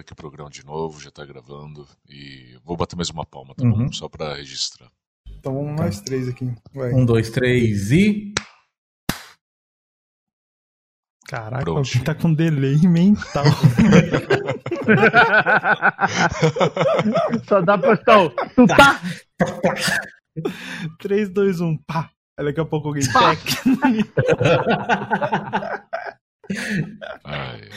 aqui o programa de novo, já tá gravando. E vou bater mais uma palma, tá uhum. bom? Só pra registrar. Então vamos tá. nós três aqui. Vai. Um, dois, três e. Caraca, Pronto. alguém tá com delay mental. Só dá pra estar. Tu tá? 3, 2, 1, pá. Aí daqui a pouco alguém tec. Ai.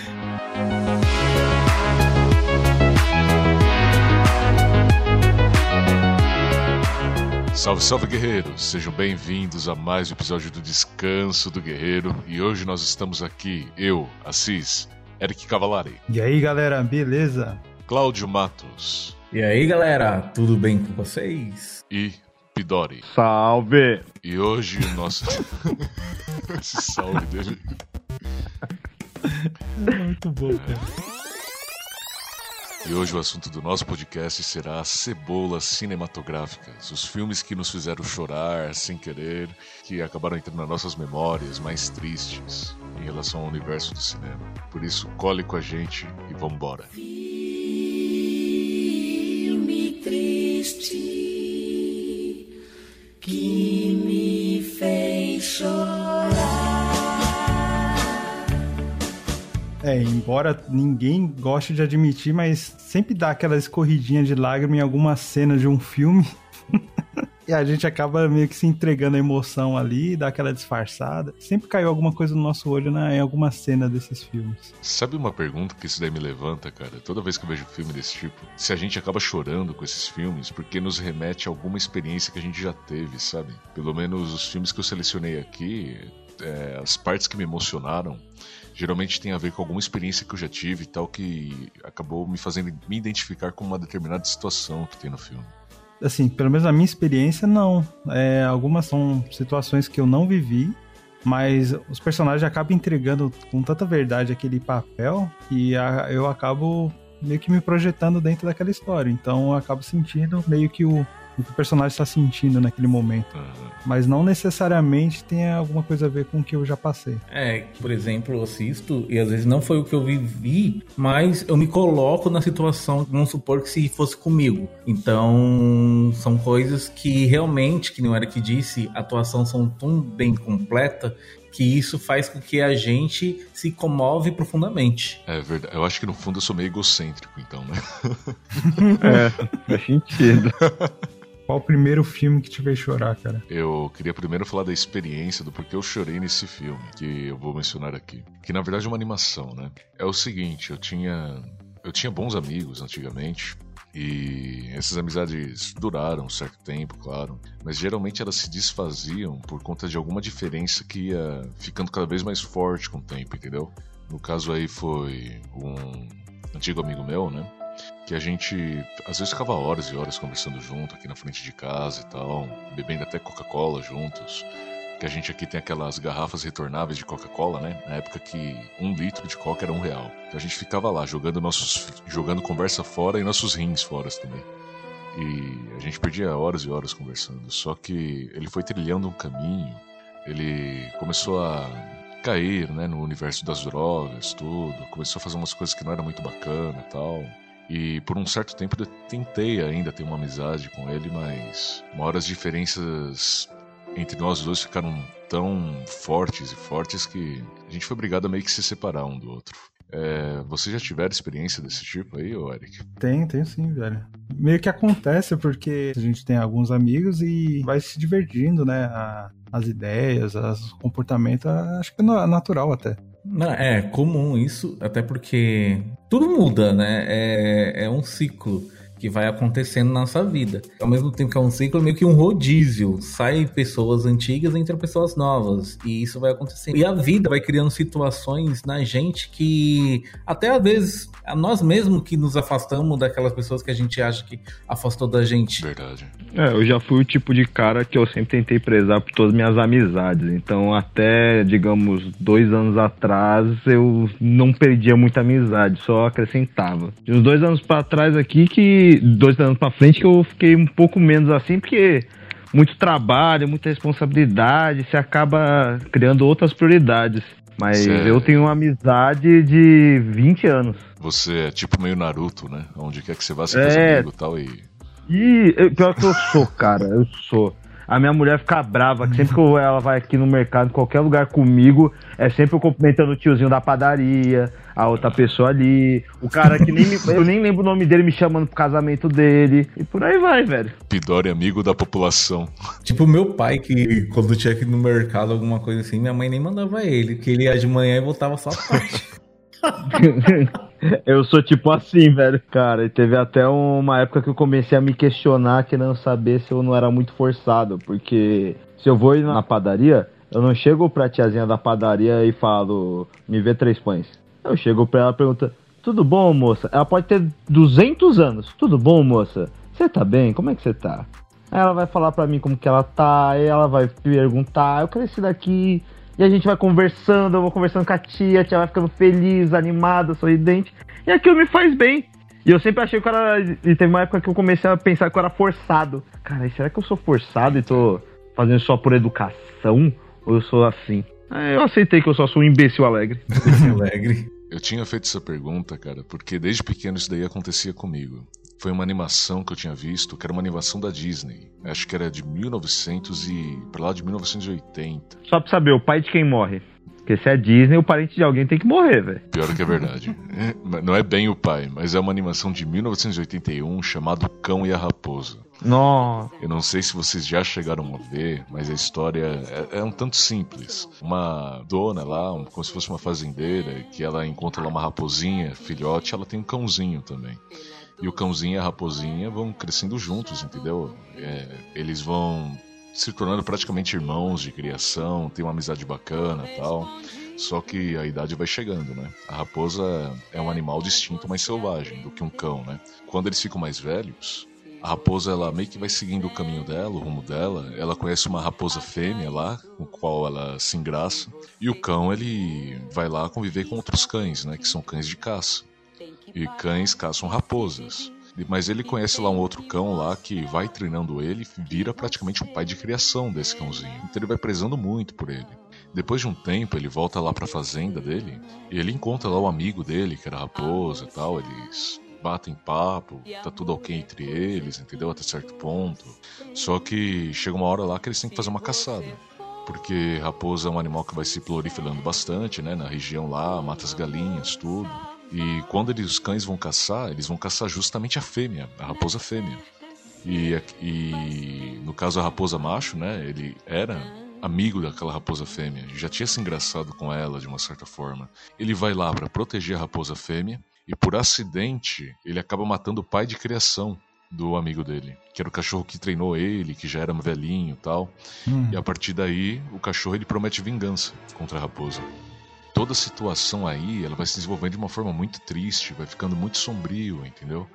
Salve, salve guerreiros! Sejam bem-vindos a mais um episódio do Descanso do Guerreiro e hoje nós estamos aqui, eu, Assis, Eric Cavalari. E aí galera, beleza? Cláudio Matos. E aí galera, tudo bem com vocês? E Pidori. Salve! E hoje o nosso. Esse salve dele. Muito bom, cara. E hoje o assunto do nosso podcast será cebolas cinematográficas, os filmes que nos fizeram chorar sem querer, que acabaram entrando nas nossas memórias mais tristes em relação ao universo do cinema. Por isso, cole com a gente e vambora. Filme triste que me fez chorar. É, embora ninguém goste de admitir, mas sempre dá aquela escorridinha de lágrima em alguma cena de um filme. e a gente acaba meio que se entregando a emoção ali, dá aquela disfarçada. Sempre caiu alguma coisa no nosso olho na, em alguma cena desses filmes. Sabe uma pergunta que isso daí me levanta, cara? Toda vez que eu vejo um filme desse tipo, se a gente acaba chorando com esses filmes, porque nos remete a alguma experiência que a gente já teve, sabe? Pelo menos os filmes que eu selecionei aqui, é, as partes que me emocionaram geralmente tem a ver com alguma experiência que eu já tive e tal que acabou me fazendo me identificar com uma determinada situação que tem no filme. Assim, pelo menos na minha experiência, não. É, algumas são situações que eu não vivi, mas os personagens acabam entregando com tanta verdade aquele papel que a, eu acabo meio que me projetando dentro daquela história. Então eu acabo sentindo meio que o, o que o personagem está sentindo naquele momento. Uhum. Mas não necessariamente tem alguma coisa a ver com o que eu já passei. É, por exemplo, eu assisto e às vezes não foi o que eu vivi, mas eu me coloco na situação, vamos supor que se fosse comigo. Então, são coisas que realmente, que não era que disse, a atuação são tão bem completa que isso faz com que a gente se comove profundamente. É verdade. Eu acho que no fundo eu sou meio egocêntrico, então, né? é, faz sentido. Qual o primeiro filme que te fez chorar, cara? Eu queria primeiro falar da experiência do porquê eu chorei nesse filme, que eu vou mencionar aqui. Que na verdade é uma animação, né? É o seguinte, eu tinha. Eu tinha bons amigos antigamente, e essas amizades duraram um certo tempo, claro, mas geralmente elas se desfaziam por conta de alguma diferença que ia ficando cada vez mais forte com o tempo, entendeu? No caso aí foi um antigo amigo meu, né? Que a gente às vezes ficava horas e horas conversando junto aqui na frente de casa e tal, bebendo até Coca-Cola juntos. Que a gente aqui tem aquelas garrafas retornáveis de Coca-Cola, né? Na época que um litro de Coca era um real. Então a gente ficava lá jogando nossos, jogando conversa fora e nossos rins fora também. E a gente perdia horas e horas conversando. Só que ele foi trilhando um caminho. Ele começou a cair, né, no universo das drogas, tudo. Começou a fazer umas coisas que não era muito bacana tal. E por um certo tempo eu tentei ainda ter uma amizade com ele, mas uma hora as diferenças entre nós dois ficaram tão fortes e fortes que a gente foi obrigado a meio que se separar um do outro. É, você já tiver experiência desse tipo aí, Eric? Tem, tem sim, velho. Meio que acontece porque a gente tem alguns amigos e vai se divertindo, né? A, as ideias, os comportamentos, acho que é natural até. Não, é comum isso, até porque tudo muda, né? É, é um ciclo que vai acontecendo na nossa vida. Ao mesmo tempo que é um ciclo, é meio que um rodízio. Sai pessoas antigas, entram pessoas novas. E isso vai acontecendo. E a vida vai criando situações na gente que até às vezes a nós mesmos que nos afastamos daquelas pessoas que a gente acha que afastou da gente. Verdade. É, eu já fui o tipo de cara que eu sempre tentei prezar por todas as minhas amizades. Então, até, digamos, dois anos atrás, eu não perdia muita amizade, só acrescentava. De uns dois anos para trás aqui que dois anos para frente que eu fiquei um pouco menos assim, porque muito trabalho, muita responsabilidade, você acaba criando outras prioridades. Mas Cê- eu tenho uma amizade de 20 anos. Você é tipo meio Naruto, né? Onde quer que você vá, você faz É. amigo e tal. E E eu- pior que eu sou, cara, eu sou. A minha mulher fica brava, que sempre que ela vai aqui no mercado, em qualquer lugar comigo, é sempre eu cumprimentando o tiozinho da padaria, a outra pessoa ali, o cara que nem me- eu nem lembro o nome dele me chamando pro casamento dele, e por aí vai, velho. Pidori amigo da população. Tipo, meu pai, que quando tinha que ir no mercado, alguma coisa assim, minha mãe nem mandava ele, que ele ia de manhã e voltava só à tarde. Eu sou tipo assim, velho. Cara, e teve até uma época que eu comecei a me questionar, querendo saber se eu não era muito forçado. Porque se eu vou na padaria, eu não chego pra tiazinha da padaria e falo, me vê três pães. Eu chego pra ela e pergunto, tudo bom, moça? Ela pode ter 200 anos. Tudo bom, moça? Você tá bem? Como é que você tá? Aí ela vai falar pra mim como que ela tá, ela vai perguntar, eu cresci daqui, e a gente vai conversando, eu vou conversando com a tia, a tia vai ficando feliz, animada, sorridente, e aquilo me faz bem. E eu sempre achei que eu era. E teve uma época que eu comecei a pensar que eu era forçado. Cara, será que eu sou forçado e tô fazendo só por educação? Ou eu sou assim? Aí eu aceitei que eu só sou um imbecil alegre. Alegre. Eu tinha feito essa pergunta, cara, porque desde pequeno isso daí acontecia comigo. Foi uma animação que eu tinha visto, que era uma animação da Disney. Acho que era de 1900 e... pra lá de 1980. Só pra saber, o pai de quem morre. Porque se é Disney, o parente de alguém tem que morrer, velho. Pior que é verdade. É, Não é bem o pai, mas é uma animação de 1981 chamada Cão e a Raposa. Nossa. Eu não sei se vocês já chegaram a ver, mas a história é, é um tanto simples. Uma dona lá, como se fosse uma fazendeira, que ela encontra lá uma raposinha, filhote, ela tem um cãozinho também. E o cãozinho e a raposinha vão crescendo juntos, entendeu? É, eles vão se tornando praticamente irmãos de criação, tem uma amizade bacana e tal. Só que a idade vai chegando, né? A raposa é um animal distinto, mais selvagem do que um cão, né? Quando eles ficam mais velhos, a raposa ela meio que vai seguindo o caminho dela, o rumo dela. Ela conhece uma raposa fêmea lá, com a qual ela se engraça. E o cão ele vai lá conviver com outros cães, né? Que são cães de caça. E cães caçam raposas. Mas ele conhece lá um outro cão lá que vai treinando ele vira praticamente um pai de criação desse cãozinho. Então ele vai prezando muito por ele. Depois de um tempo, ele volta lá pra fazenda dele e ele encontra lá o amigo dele, que era a raposa e tal. Eles batem papo, tá tudo ok entre eles, entendeu? Até certo ponto. Só que chega uma hora lá que eles têm que fazer uma caçada. Porque raposa é um animal que vai se proliferando bastante, né? Na região lá, mata as galinhas, tudo. E quando eles, os cães vão caçar, eles vão caçar justamente a fêmea, a raposa fêmea. E, e no caso a raposa macho, né? Ele era amigo daquela raposa fêmea, já tinha se engraçado com ela de uma certa forma. Ele vai lá para proteger a raposa fêmea e por acidente ele acaba matando o pai de criação do amigo dele, que era o cachorro que treinou ele, que já era velhinho e tal. Hum. E a partir daí, o cachorro ele promete vingança contra a raposa. Toda a situação aí, ela vai se desenvolvendo de uma forma muito triste, vai ficando muito sombrio, entendeu?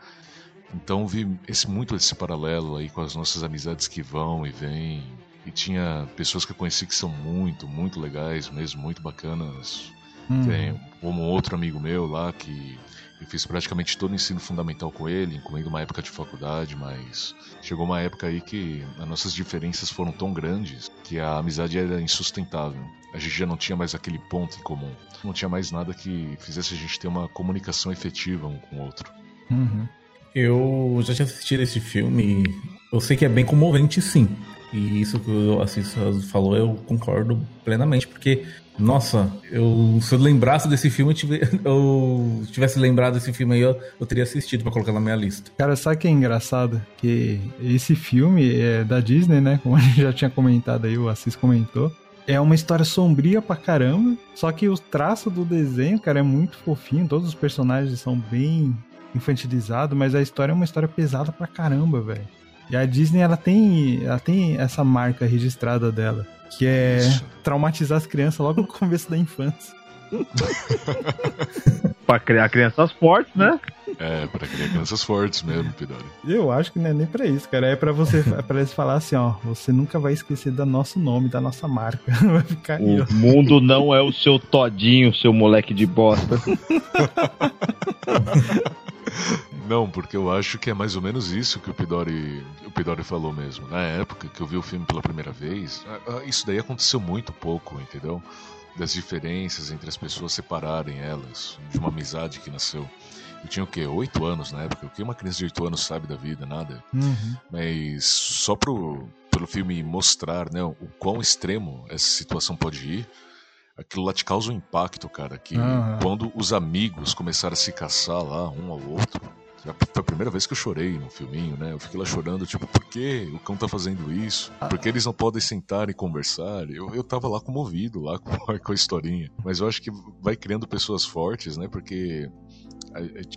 Então vi esse muito esse paralelo aí com as nossas amizades que vão e vêm. E tinha pessoas que eu conheci que são muito, muito legais mesmo, muito bacanas. Hum. Tem como outro amigo meu lá que eu fiz praticamente todo o ensino fundamental com ele, incluindo uma época de faculdade, mas chegou uma época aí que as nossas diferenças foram tão grandes que a amizade era insustentável. A gente já não tinha mais aquele ponto em comum. Não tinha mais nada que fizesse a gente ter uma comunicação efetiva um com o outro. Uhum. Eu já tinha assistido esse filme eu sei que é bem comovente, sim. E isso que o Assis falou, eu concordo plenamente, porque, nossa, eu, se eu lembrasse desse filme, eu, tive- eu tivesse lembrado desse filme aí, eu, eu teria assistido pra colocar na minha lista. Cara, sabe que é engraçado? Que esse filme é da Disney, né? Como a gente já tinha comentado aí, o Assis comentou. É uma história sombria pra caramba. Só que o traço do desenho, cara, é muito fofinho. Todos os personagens são bem infantilizados, mas a história é uma história pesada pra caramba, velho. E a Disney, ela tem, ela tem essa marca registrada dela, que é Isso. traumatizar as crianças logo no começo da infância. Pra criar crianças fortes, né? É, para criar crianças fortes mesmo, Pidori. Eu acho que não é nem pra isso, cara. É pra você, é pra eles falar assim, ó, você nunca vai esquecer do nosso nome, da nossa marca. Vai ficar aí, ó. O mundo não é o seu todinho, seu moleque de bosta. Não, porque eu acho que é mais ou menos isso que o Pidori, o Pidori falou mesmo. Na época que eu vi o filme pela primeira vez, isso daí aconteceu muito pouco, entendeu? das diferenças entre as pessoas separarem elas de uma amizade que nasceu. Eu tinha o quê? Oito anos na época. O que uma criança de oito anos sabe da vida? Nada. Uhum. Mas só pro, pelo filme mostrar né, o quão extremo essa situação pode ir, aquilo lá te causa um impacto, cara. Que Aham. quando os amigos começaram a se caçar lá, um ao outro. Foi a primeira vez que eu chorei no filminho, né? Eu fiquei lá chorando, tipo, por que o cão tá fazendo isso? Por que eles não podem sentar e conversar? Eu, eu tava lá comovido, lá com, a- com a historinha. Mas eu acho que vai criando pessoas fortes, né? Porque,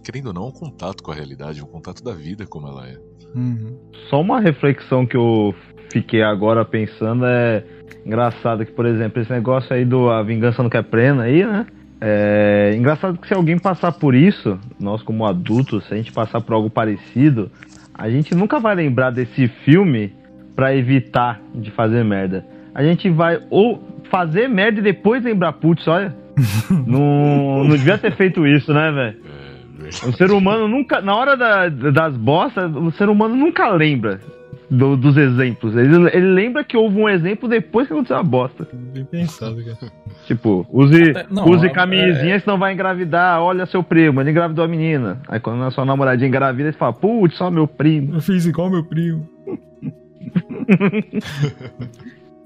querendo ou não, é um contato com a realidade, um contato da vida como ela é. Uhum. Só uma reflexão que eu fiquei agora pensando é engraçado que, por exemplo, esse negócio aí do A Vingança Não Quer Plena aí, né? É engraçado que se alguém passar por isso, nós como adultos, se a gente passar por algo parecido, a gente nunca vai lembrar desse filme pra evitar de fazer merda. A gente vai ou fazer merda e depois lembrar, putz, olha, não, não devia ter feito isso, né, velho? É. O ser humano nunca, na hora da- das bostas, o ser humano nunca lembra do- dos exemplos. Ele, ele lembra que houve um exemplo depois que aconteceu a bosta. Bem pensado, cara. Tipo, use, Até- não, use é- camisinha, senão vai engravidar. Olha seu primo, ele engravidou a menina. Aí quando a sua namoradinha engravida, você fala, putz, só meu primo. Eu fiz igual meu primo.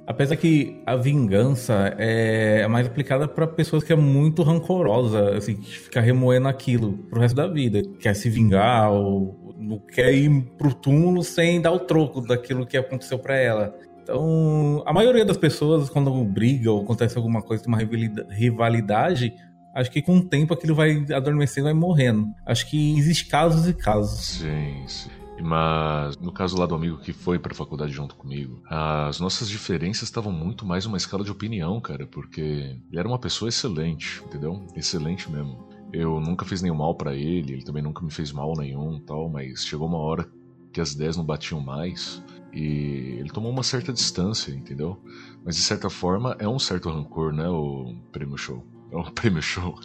Apesar que a vingança é mais aplicada para pessoas que é muito rancorosa, assim, que fica remoendo aquilo pro resto da vida. Quer se vingar ou não quer ir pro túmulo sem dar o troco daquilo que aconteceu para ela. Então, a maioria das pessoas, quando briga ou acontece alguma coisa, tem uma rivalida- rivalidade, acho que com o tempo aquilo vai adormecendo vai morrendo. Acho que existe casos e casos. Sim, sim. Mas no caso lá do amigo que foi pra faculdade junto comigo, as nossas diferenças estavam muito mais uma escala de opinião, cara, porque ele era uma pessoa excelente, entendeu? Excelente mesmo. Eu nunca fiz nenhum mal pra ele, ele também nunca me fez mal nenhum, tal, mas chegou uma hora que as ideias não batiam mais e ele tomou uma certa distância, entendeu? Mas de certa forma é um certo rancor, né, o prêmio show. É um prêmio show.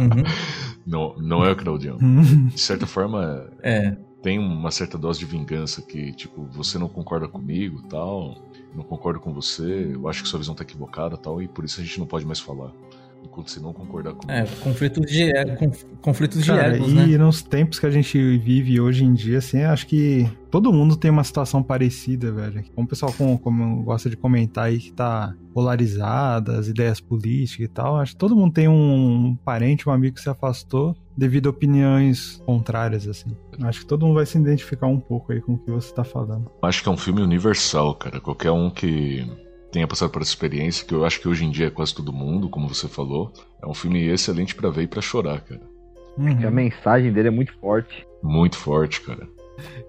Uhum. não, não é o Claudião. Uhum. De certa forma, É. tem uma certa dose de vingança que, tipo, você não concorda comigo tal, não concordo com você, eu acho que sua visão tá equivocada tal, e por isso a gente não pode mais falar. Enquanto você não concordar comigo. É, conflitos de, é, conf- conflitos de Cara, egos, e né? nos tempos que a gente vive hoje em dia, assim, acho que todo mundo tem uma situação parecida, velho. Como o pessoal com- como gosta de comentar aí que tá polarizada, as ideias políticas e tal, acho que todo mundo tem um parente, um amigo que se afastou devido a opiniões contrárias, assim. Acho que todo mundo vai se identificar um pouco aí com o que você tá falando. Acho que é um filme universal, cara. Qualquer um que tenha passado por essa experiência, que eu acho que hoje em dia é quase todo mundo, como você falou, é um filme excelente pra ver e pra chorar, cara. Uhum. A mensagem dele é muito forte. Muito forte, cara.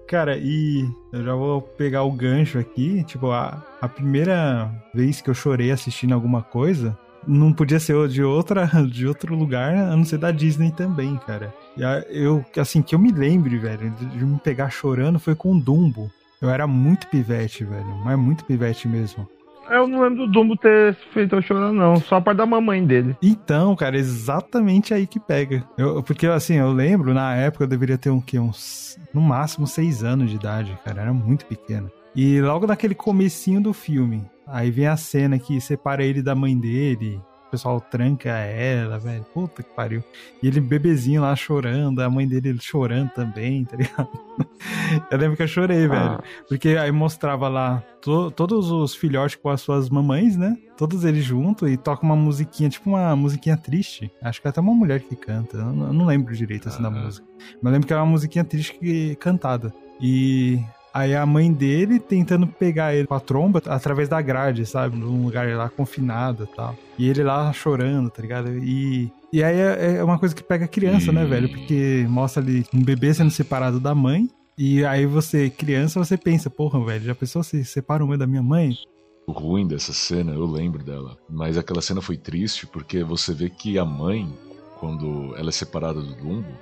Cara, e eu já vou pegar o gancho aqui. Tipo, a, a primeira vez que eu chorei assistindo alguma coisa não podia ser de outra de outro lugar a não ser da Disney também, cara. E a- eu, assim, que eu me lembre, velho, de, de me pegar chorando foi com o Dumbo. Eu era muito pivete, velho, mas muito pivete mesmo. Eu não lembro do Dumbo ter feito eu chorar, não. Só a parte da mamãe dele. Então, cara, exatamente aí que pega. Eu, porque, assim, eu lembro, na época eu deveria ter um quê? Uns, no máximo, seis anos de idade, cara. Era muito pequeno. E logo naquele comecinho do filme, aí vem a cena que separa ele da mãe dele. O pessoal tranca ela, velho. Puta que pariu. E ele bebezinho lá chorando, a mãe dele chorando também, tá ligado? Eu lembro que eu chorei, velho. Porque aí mostrava lá to- todos os filhotes com as suas mamães, né? Todos eles juntos e toca uma musiquinha, tipo uma musiquinha triste. Acho que é até uma mulher que canta. Eu não, lembro direito assim da Ah. música. Mas eu lembro que era uma musiquinha triste que, cantada. E aí a mãe dele tentando pegar ele com a tromba através da grade, sabe? Num lugar lá confinado e tal. E ele lá chorando, tá ligado? E. E aí é é uma coisa que pega criança, né, velho? Porque mostra ali um bebê sendo separado da mãe. E aí você, criança, você pensa, porra, velho, já pensou se separa o meu da minha mãe? O ruim dessa cena, eu lembro dela. Mas aquela cena foi triste porque você vê que a mãe, quando ela é separada do Dumbo,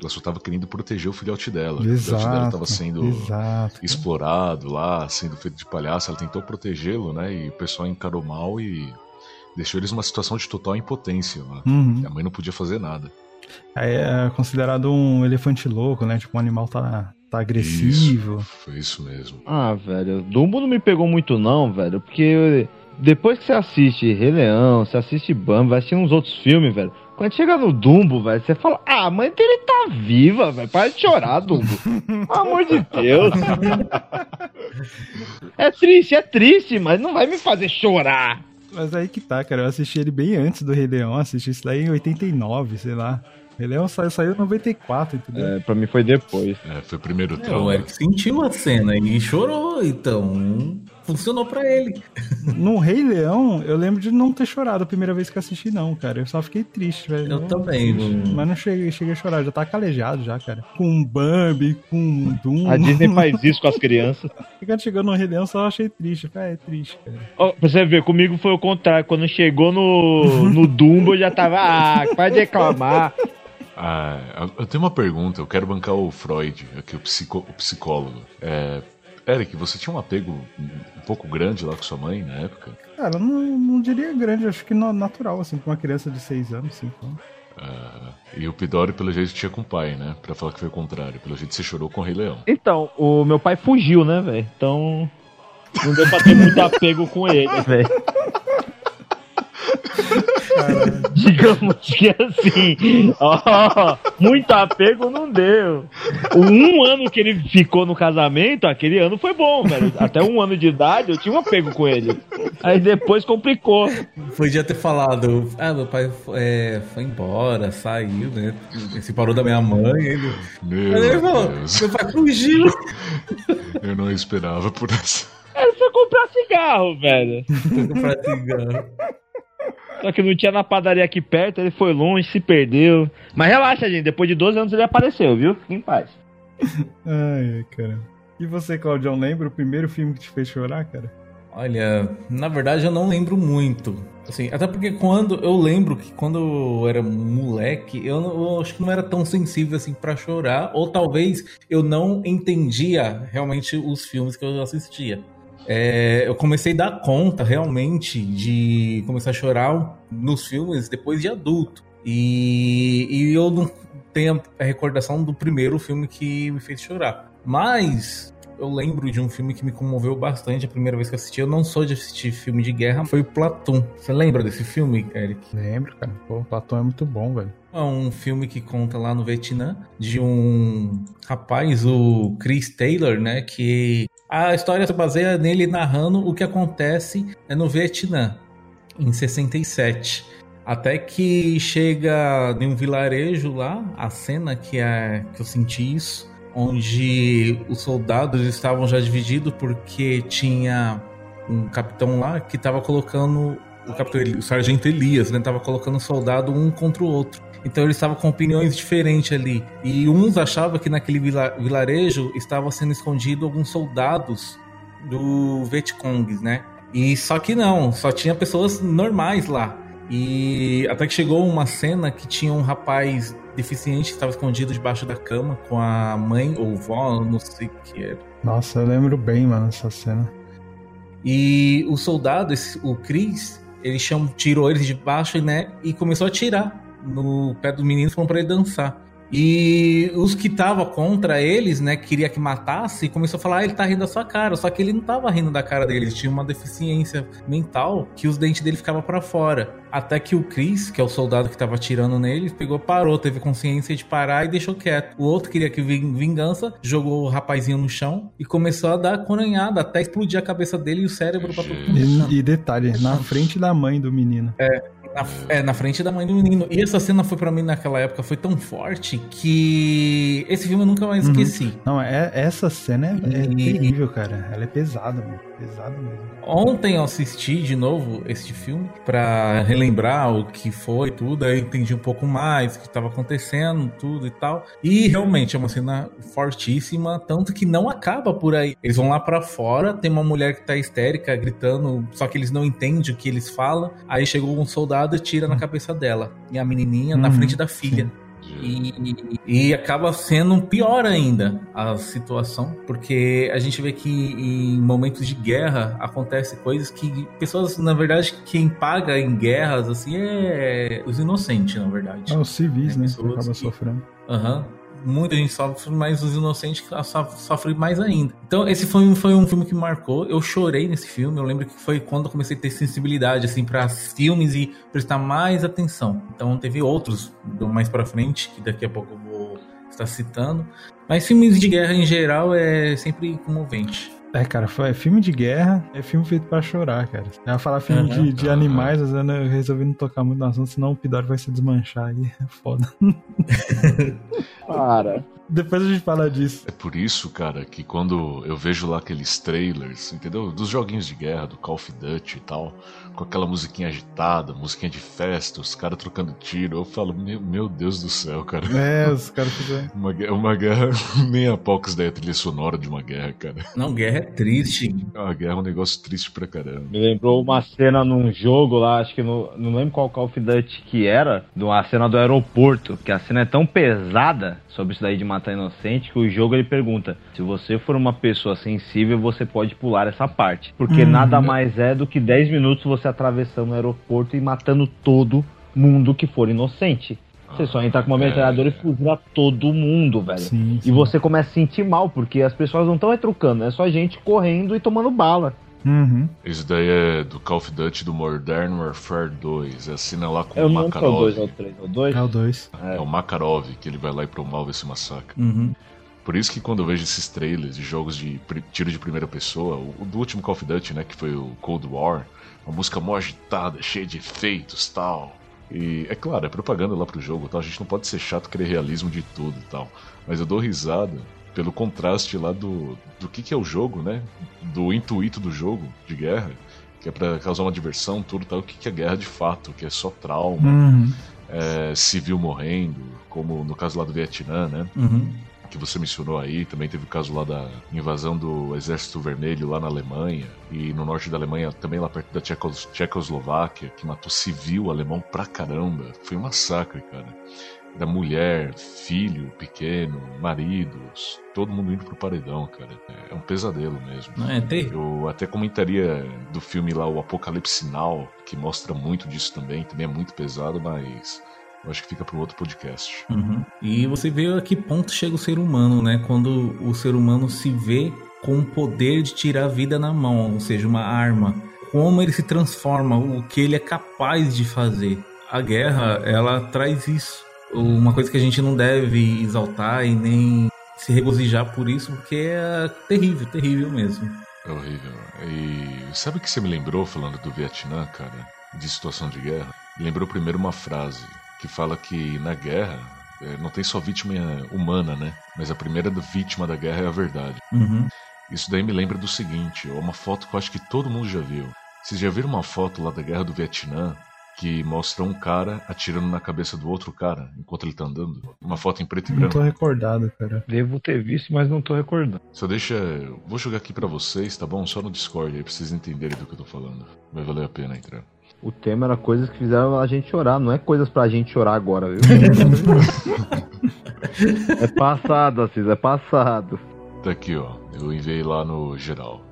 ela só tava querendo proteger o filhote dela. o filhote dela Exato. tava sendo Exato. explorado lá, sendo feito de palhaço. Ela tentou protegê-lo, né? E o pessoal encarou mal e deixou eles numa situação de total impotência lá. Uhum. E a mãe não podia fazer nada. Aí é considerado um elefante louco, né? Tipo, um animal tá, tá agressivo. Isso, foi isso mesmo. Ah, velho, Dumbo não me pegou muito não, velho, porque depois que você assiste Rei Leão, você assiste Bambi, vai assistir uns outros filmes, velho. Quando chega no Dumbo, velho, você fala, ah, a mãe dele tá viva, velho. Para de chorar, Dumbo. Pelo amor de Deus. é triste, é triste, mas não vai me fazer chorar. Mas aí que tá, cara. Eu assisti ele bem antes do Rei Leão. Assisti isso daí em 89, sei lá. Rei Leão saiu, saiu em 94, entendeu? É, pra mim foi depois. É, foi o primeiro É, o trauma. Eric sentiu a cena e chorou, então funcionou pra ele. No Rei Leão, eu lembro de não ter chorado a primeira vez que assisti, não, cara. Eu só fiquei triste, velho. Eu também, não- Mas não cheguei, cheguei a chorar, já tá calejado já, cara. Com Bambi, com Doom. A Disney faz isso com as crianças. E Quando chegou no Rei Leão, só achei triste. Falei, Ah, é triste, cara. Ó, pra você ver, comigo foi o contrário. Quando chegou no, no Dumbo, eu já tava, ah, para de reclamar. Ah, eu tenho uma pergunta, eu quero bancar o Freud, aqui o, psico- o psicólogo. É, Eric, você tinha um apego um pouco grande lá com sua mãe na época? Cara, eu não, não diria grande, acho que natural, assim, pra uma criança de 6 anos, 5 anos. Ah, e o Pidori, pelo jeito, tinha com o pai, né? Pra falar que foi o contrário. Pelo jeito, você chorou com o Rei Leão. Então, o meu pai fugiu, né, velho? Então, não deu pra ter muito apego com ele, velho. Digamos que assim, ó, muito apego não deu. O um ano que ele ficou no casamento, aquele ano foi bom, velho. Até um ano de idade eu tinha um apego com ele. Aí depois complicou. Podia ter falado, ah, meu pai é, foi embora, saiu, né? Se parou da minha mãe. Ele, Meu Aí ele falou, Deus, meu pai fugiu. eu não esperava por essa. Ele foi comprar cigarro, velho. Foi comprar cigarro. Só que não tinha na padaria aqui perto, ele foi longe, se perdeu. Mas relaxa, gente, depois de 12 anos ele apareceu, viu? Fique em paz. Ai, cara. E você, Claudião, lembra o primeiro filme que te fez chorar, cara? Olha, na verdade eu não lembro muito. Assim, até porque quando eu lembro que quando eu era moleque, eu, não- eu acho que não era tão sensível assim pra chorar, ou talvez eu não entendia realmente os filmes que eu assistia. É, eu comecei a dar conta realmente de começar a chorar nos filmes depois de adulto. E, e eu não tenho a recordação do primeiro filme que me fez chorar. Mas eu lembro de um filme que me comoveu bastante a primeira vez que eu assisti. Eu não sou de assistir filme de guerra, foi o Platum. Você lembra desse filme, Eric? Lembro, cara. Pô, Platão é muito bom, velho. É um filme que conta lá no Vietnã de um rapaz, o Chris Taylor, né? Que a história se baseia nele narrando o que acontece né, no Vietnã em 67. Até que chega em um vilarejo lá, a cena que, é, que eu senti isso, onde os soldados estavam já divididos porque tinha um capitão lá que estava colocando o capitão, o sargento Elias, né, tava colocando soldado um contra o outro. Então eles estavam com opiniões diferentes ali. E uns achavam que naquele vila- vilarejo estavam sendo escondidos alguns soldados do Vietcong, né? E só que não, só tinha pessoas normais lá. E até que chegou uma cena que tinha um rapaz deficiente que estava escondido debaixo da cama com a mãe ou vó, não sei o que era. Nossa, eu lembro bem, mano, essa cena. E o soldado, esse- o Chris, ele chamou, tirou eles de baixo, né? E começou a tirar no pé do menino falando pra ele dançar. E os que estavam contra eles, né, queria que matasse, começou a falar, ah, ele tá rindo da sua cara. Só que ele não tava rindo da cara dele, ele tinha uma deficiência mental que os dentes dele ficavam para fora. Até que o Chris, que é o soldado que tava atirando nele, pegou, parou, teve consciência de parar e deixou quieto. O outro queria que ving- vingança, jogou o rapazinho no chão e começou a dar coronhada até explodir a cabeça dele e o cérebro pra todo mundo. E, e detalhe, na frente da mãe do menino. Na, é, na frente da mãe do menino. E essa cena foi pra mim naquela época, foi tão forte que esse filme eu nunca mais Uhum. esqueci. Não, é, essa cena é, é E- terrível, cara. Ela é pesada, mano. Pesada mesmo. Ontem eu assisti de novo este filme pra relembrar o que foi tudo, aí eu entendi um pouco mais o que estava acontecendo, tudo e tal. E realmente é uma cena fortíssima, tanto que não acaba por aí. Eles vão lá pra fora, tem uma mulher que tá histérica gritando, só que eles não entendem o que eles falam. Aí chegou um soldado e tira na cabeça dela. E a menininha na Uhum, frente da filha. E, e acaba sendo pior ainda a situação, porque a gente vê que em momentos de guerra acontece coisas que pessoas, na verdade, quem paga em guerras assim é os inocentes, na verdade. É os civis, Tem né? Que acaba que- sofrendo. Aham. Muita gente sofre, mas os inocentes sofrem mais ainda. Então, esse foi um, foi um filme que marcou. Eu chorei nesse filme. Eu lembro que foi quando eu comecei a ter sensibilidade, assim, para filmes e prestar mais atenção. Então, teve outros mais para frente, que daqui a pouco eu vou estar citando. Mas filmes de guerra em geral é sempre comovente. É, cara, foi, é filme de guerra, é filme feito pra chorar, cara. Eu ia falar filme uhum. de, de animais, mas eu resolvi não tocar muito no assunto, senão o Pidori vai se desmanchar aí. É foda. Para. Depois a gente fala disso. É por isso, cara, que quando eu vejo lá aqueles trailers, entendeu? Dos joguinhos de guerra, do Call of Duty e tal, com aquela musiquinha agitada, musiquinha de festa, os caras trocando tiro, eu falo, meu, meu Deus do céu, cara. É, os caras fizeram. Uma, uma guerra, nem a Pox daí a trilha sonora de uma guerra, cara. Não, guerra é triste. A guerra é um negócio triste pra caramba. Me lembrou uma cena num jogo lá, acho que no, não lembro qual Call of Duty que era, de uma cena do aeroporto, que a cena é tão pesada sobre isso daí de matar inocente que o jogo ele pergunta: se você for uma pessoa sensível, você pode pular essa parte. Porque hum, nada mais é do que 10 minutos você atravessando o aeroporto e matando todo mundo que for inocente. Você só entra com uma é. metralhadora é... e fuzila todo mundo, velho. Sim, sim. E você começa a sentir mal, porque as pessoas não estão retrucando, é só gente correndo e tomando bala. Uhum. Isso daí é do Call of Duty do Modern Warfare 2. É assina lá com é o Makarov. É o 2 ou o 3? É o 2? É o 2. É. é o Makarov, que ele vai lá e promove esse massacre. Uhum. Por isso que quando eu vejo esses trailers de jogos de tiro de primeira pessoa, o do último Call of Duty, né, que foi o Cold War, uma música mó agitada, cheia de efeitos tal. E é claro, é propaganda lá pro jogo, tal. A gente não pode ser chato querer realismo de tudo e tal. Mas eu dou risada pelo contraste lá do, do que, que é o jogo, né? Do intuito do jogo de guerra, que é para causar uma diversão, tudo tal. O que, que é guerra de fato, que é só trauma, uhum. é, civil morrendo, como no caso lá do Vietnã, né? Uhum. Que você mencionou aí, também teve o caso lá da invasão do Exército Vermelho lá na Alemanha, e no norte da Alemanha, também lá perto da Tchecos, Tchecoslováquia, que matou civil alemão pra caramba. Foi um massacre, cara da mulher, filho pequeno, maridos, todo mundo indo pro paredão, cara. É um pesadelo mesmo. Não é Eu até comentaria do filme lá, o Apocalipse Now, que mostra muito disso também, também é muito pesado, mas eu acho que fica para outro podcast. Uhum. E você vê a que ponto chega o ser humano, né? Quando o ser humano se vê com o poder de tirar a vida na mão, ou seja, uma arma. Como ele se transforma, o que ele é capaz de fazer. A guerra, ela traz isso uma coisa que a gente não deve exaltar e nem se regozijar por isso, porque é terrível, terrível mesmo. É horrível. E sabe o que você me lembrou falando do Vietnã, cara? De situação de guerra? Lembrou primeiro uma frase que fala que na guerra é, não tem só vítima humana, né? Mas a primeira vítima da guerra é a verdade. Uhum. Isso daí me lembra do seguinte: é uma foto que eu acho que todo mundo já viu. Vocês já viram uma foto lá da guerra do Vietnã que mostra um cara atirando na cabeça do outro cara enquanto ele tá andando. Uma foto em preto e branco. Não tô recordado, cara. Devo ter visto, mas não tô recordando. Só deixa. Vou jogar aqui para vocês, tá bom? Só no Discord aí pra vocês entenderem do que eu tô falando. Vai valer a pena entrar. O tema era coisas que fizeram a gente chorar, não é coisas pra gente chorar agora, viu? é passado, Assis, é passado. Tá aqui, ó. Eu enviei lá no geral.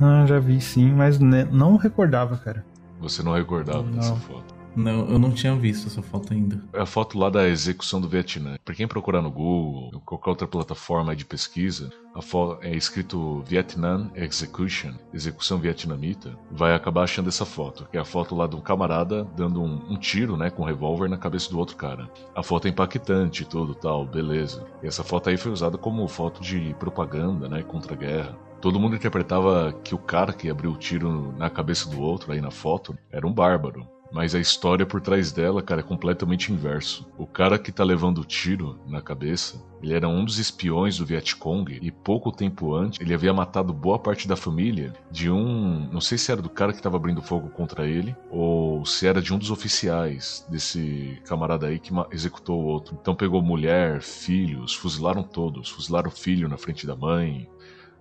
Ah, já vi sim, mas não recordava, cara. Você não recordava não. dessa foto? Não, eu não tinha visto essa foto ainda. É a foto lá da execução do Vietnã. Pra quem procurar no Google, ou qualquer outra plataforma de pesquisa, a foto é escrito Vietnam Execution, execução vietnamita, vai acabar achando essa foto, que é a foto lá de um camarada dando um, um tiro, né, com um revólver na cabeça do outro cara. A foto é impactante tudo tal, beleza. E essa foto aí foi usada como foto de propaganda, né, contra a guerra. Todo mundo interpretava que o cara que abriu o tiro na cabeça do outro aí na foto era um bárbaro. Mas a história por trás dela, cara, é completamente inverso. O cara que tá levando o tiro na cabeça, ele era um dos espiões do Vietcong e pouco tempo antes ele havia matado boa parte da família de um, não sei se era do cara que tava abrindo fogo contra ele ou se era de um dos oficiais desse camarada aí que executou o outro. Então pegou mulher, filhos, fuzilaram todos, fuzilaram o filho na frente da mãe,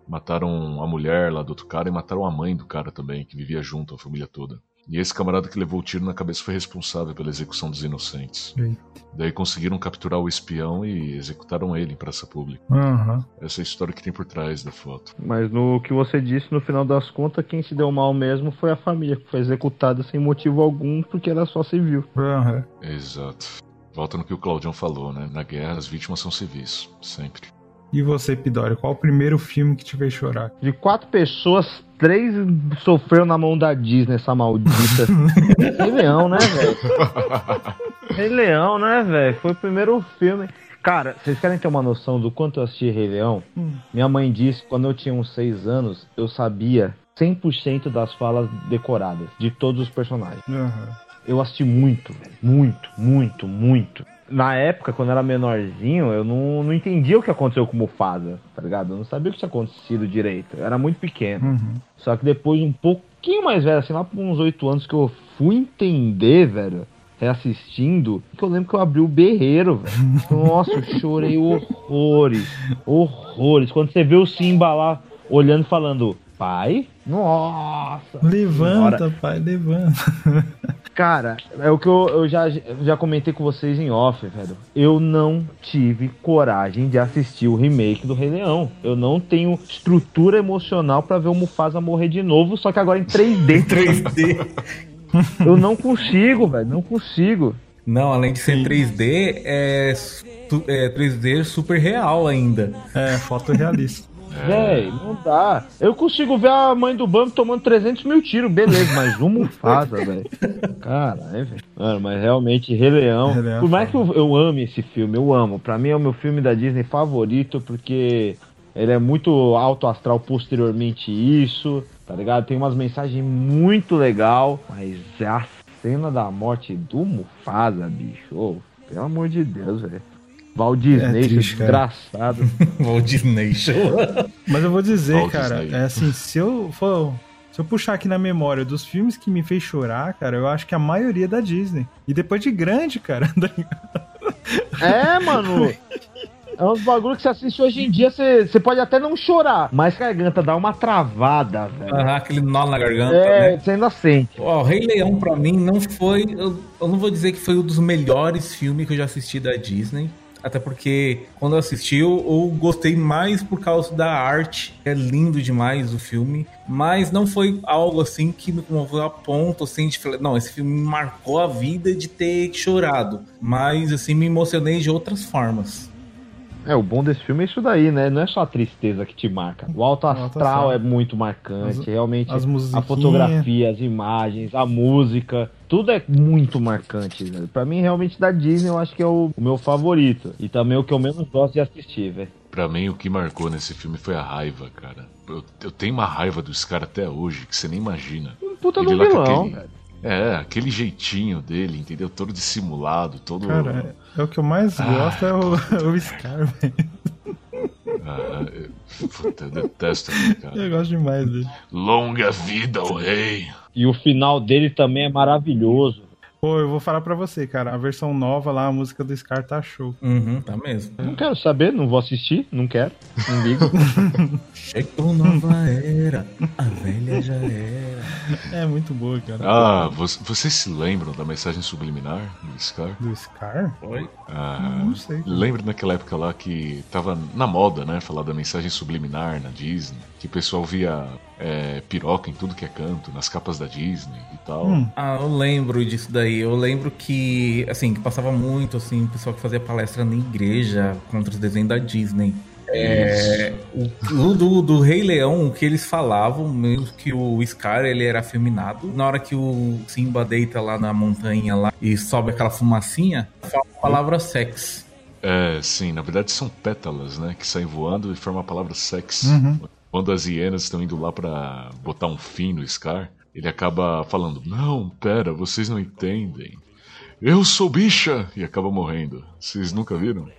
Mataram a mulher lá do outro cara e mataram a mãe do cara também, que vivia junto, a família toda. E esse camarada que levou o tiro na cabeça foi responsável pela execução dos inocentes. Sim. Daí conseguiram capturar o espião e executaram ele em praça pública. Uhum. Essa é a história que tem por trás da foto. Mas no que você disse, no final das contas, quem se deu mal mesmo foi a família, que foi executada sem motivo algum, porque era só civil. Uhum. Exato. Volta no que o Claudião falou, né? Na guerra, as vítimas são civis. Sempre. E você, Pidori, qual o primeiro filme que te fez chorar? De quatro pessoas, três sofreram na mão da Disney, essa maldita. Rei Leão, né, velho? Rei Leão, né, velho? Foi o primeiro filme. Cara, vocês querem ter uma noção do quanto eu assisti Rei Leão? Hum. Minha mãe disse que quando eu tinha uns seis anos, eu sabia 100% das falas decoradas de todos os personagens. Aham. Eu assisti muito. Muito, muito, muito. Na época, quando eu era menorzinho, eu não, não entendia o que aconteceu com o Mufasa, tá ligado? Eu não sabia o que tinha acontecido direito. Eu era muito pequeno. Uhum. Só que depois, um pouquinho mais velho, assim, lá por uns oito anos que eu fui entender, velho, reassistindo, que eu lembro que eu abri o berreiro, velho. Nossa, eu chorei horrores. Horrores. Quando você vê o Simba lá olhando e falando, pai? Nossa! Levanta, senhora. pai, levanta. Cara, é o que eu, eu já, já comentei com vocês em off, velho. Eu não tive coragem de assistir o remake do Rei Leão. Eu não tenho estrutura emocional pra ver o Mufasa morrer de novo, só que agora em 3D. 3D. eu não consigo, velho. Não consigo. Não, além de ser 3D, é, é 3D super real ainda. É, foto realista. Véi, não dá. Eu consigo ver a mãe do Bambi tomando 300 mil tiros, beleza, mas um Mufasa, velho. Caralho, velho. Mano, mas realmente, Rei Leão. Rei Leão é por mais que foda. eu, eu ame esse filme, eu amo. Pra mim é o meu filme da Disney favorito, porque ele é muito alto astral posteriormente isso, tá ligado? Tem umas mensagens muito legal, mas a cena da morte do Mufasa, bicho, ô, pelo amor de Deus, velho. Walt Disney, É triste, desgraçado. Walt Disney Show. Mas eu vou dizer, Walt cara, Disney. é assim, se eu for. Se eu puxar aqui na memória dos filmes que me fez chorar, cara, eu acho que a maioria é da Disney. E depois de grande, cara. tá? É, mano. É uns bagulho que você assiste hoje em dia, você, você pode até não chorar, mas a garganta dá uma travada, velho. Ah, aquele nó na garganta, É, né? você ainda sente. Ó, o Rei Leão pra mim não foi. Eu, eu não vou dizer que foi um dos melhores filmes que eu já assisti da Disney. Até porque quando eu assisti, eu, eu gostei mais por causa da arte. É lindo demais o filme. Mas não foi algo assim que me comoveu a ponto assim de falar, não, esse filme me marcou a vida de ter chorado. Mas assim, me emocionei de outras formas. É, o bom desse filme é isso daí, né? Não é só a tristeza que te marca. O alto alto astral astral. é muito marcante, As- realmente. as a fotografia, as imagens, a música, tudo é muito marcante, velho. Pra mim, realmente, da Disney, eu acho que é o, o meu favorito. E também o que eu menos gosto de assistir, velho. Pra mim, o que marcou nesse filme foi a raiva, cara. Eu, eu tenho uma raiva dos caras até hoje, que você nem imagina. Um puta do com vilão, aquele- velho. É, aquele jeitinho dele, entendeu? Todo dissimulado, todo. Cara, é, é o que eu mais gosto é o, o Scar, velho. Ah, eu- puta, eu detesto aquele cara. Eu gosto demais dele. Longa vida ao rei. E o final dele também é maravilhoso. Pô, eu vou falar pra você, cara. A versão nova lá, a música do Scar tá show. Uhum, tá mesmo. Não quero saber, não vou assistir, não quero, não ligo. Chegou nova era, a velha já era. É muito boa, cara. Ah, vo- vocês se lembram da mensagem subliminar do Scar? Do Scar? Foi? Ah, Não sei. lembro naquela época lá que tava na moda, né? Falar da mensagem subliminar na Disney. Que o pessoal via é, piroca em tudo que é canto, nas capas da Disney e tal. Hum. Ah, eu lembro disso daí. Eu lembro que, assim, que passava muito, assim, o pessoal que fazia palestra na igreja contra os desenhos da Disney. É, o, do, do Rei Leão, o que eles falavam, mesmo que o Scar ele era afeminado. Na hora que o Simba deita lá na montanha lá e sobe aquela fumacinha, fala a palavra sex. É, sim, na verdade são pétalas, né? Que saem voando e formam a palavra sex. Uhum. Quando as hienas estão indo lá pra botar um fim no Scar, ele acaba falando: Não, pera, vocês não entendem. Eu sou bicha! E acaba morrendo. Vocês nunca viram?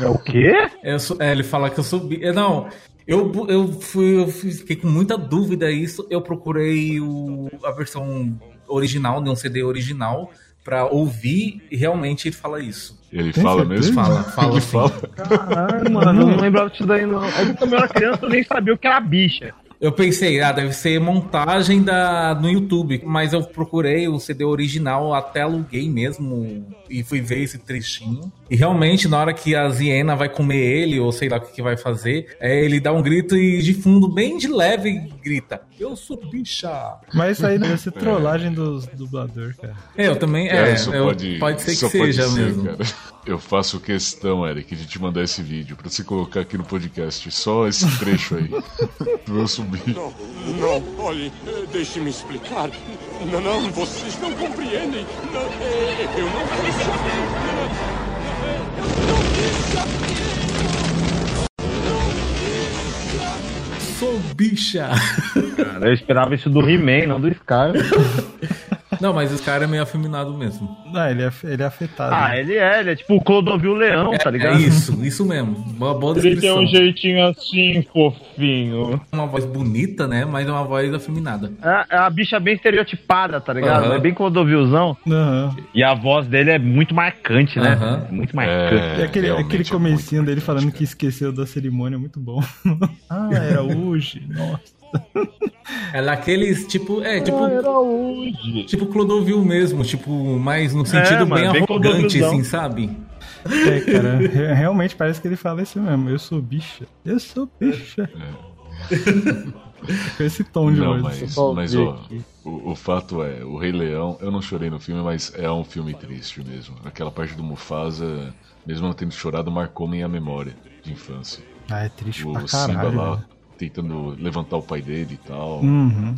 É o quê? Eu sou- é, ele fala que eu subi. é, Não, eu, eu, fui, eu fui- fiquei com muita dúvida isso. Eu procurei o, a versão original, de um CD original, pra ouvir e realmente ele fala isso. Ele Tem fala certeza? mesmo? Fala, fala Ele fala. Caralho, mano, eu não lembrava disso daí, não. É que eu também era criança, eu nem sabia o que era bicha. Eu pensei, ah, deve ser montagem da, no YouTube, mas eu procurei o CD original, até aluguei mesmo e fui ver esse trechinho. E realmente, na hora que a Ziena vai comer ele, ou sei lá o que, que vai fazer, é, ele dá um grito e de fundo, bem de leve, grita: Eu sou bicha! Mas isso aí deve ser trollagem dos dublador, cara. É, eu também. É, isso eu- pode, pode ser que seja ser, mesmo. cara. Eu faço questão, Eric, de te mandar esse vídeo pra você colocar aqui no podcast. Só esse trecho aí. do eu subir. Não, não, olhe, deixe-me explicar. Não, não, vocês não compreendem. Não, eh, eu não quis Eu não quis saber. Sou bicha! Cara, eu esperava isso do He-Man, não do Scar. Não, mas esse cara é meio afeminado mesmo. Não, ele é, ele é afetado. Ah, ele é, ele é tipo o Clodovil Leão, tá É ligado? isso, isso mesmo. Boa, boa Ele tem descrição. um jeitinho assim, fofinho. Uma voz bonita, né? Mas é uma voz afeminada. É, é uma bicha bem estereotipada, tá ligado? Aham. É bem Clodovilzão. Aham. E a voz dele é muito marcante, né? Aham. É Muito marcante. É, E aquele, aquele é comecinho dele marcante, falando que esqueceu da cerimônia é muito bom. ah, era hoje. Nossa. É daqueles, tipo, é, tipo, Ah, era hoje. tipo Clodovil mesmo, tipo, mais no sentido mano, bem bem arrogante, assim, sabe? É, cara, re- realmente parece que ele fala isso mesmo. Eu sou bicha. Eu sou bicha. Com esse tom de Não, voz. mas, mas ó, o, o fato é, o Rei Leão, eu não chorei no filme, mas é um filme triste mesmo. Aquela parte do Mufasa, mesmo não tendo chorado, marcou minha memória de infância. Ah, é triste pra O Simba caralho. lá velho. Tentando levantar o pai dele e tal. Uhum.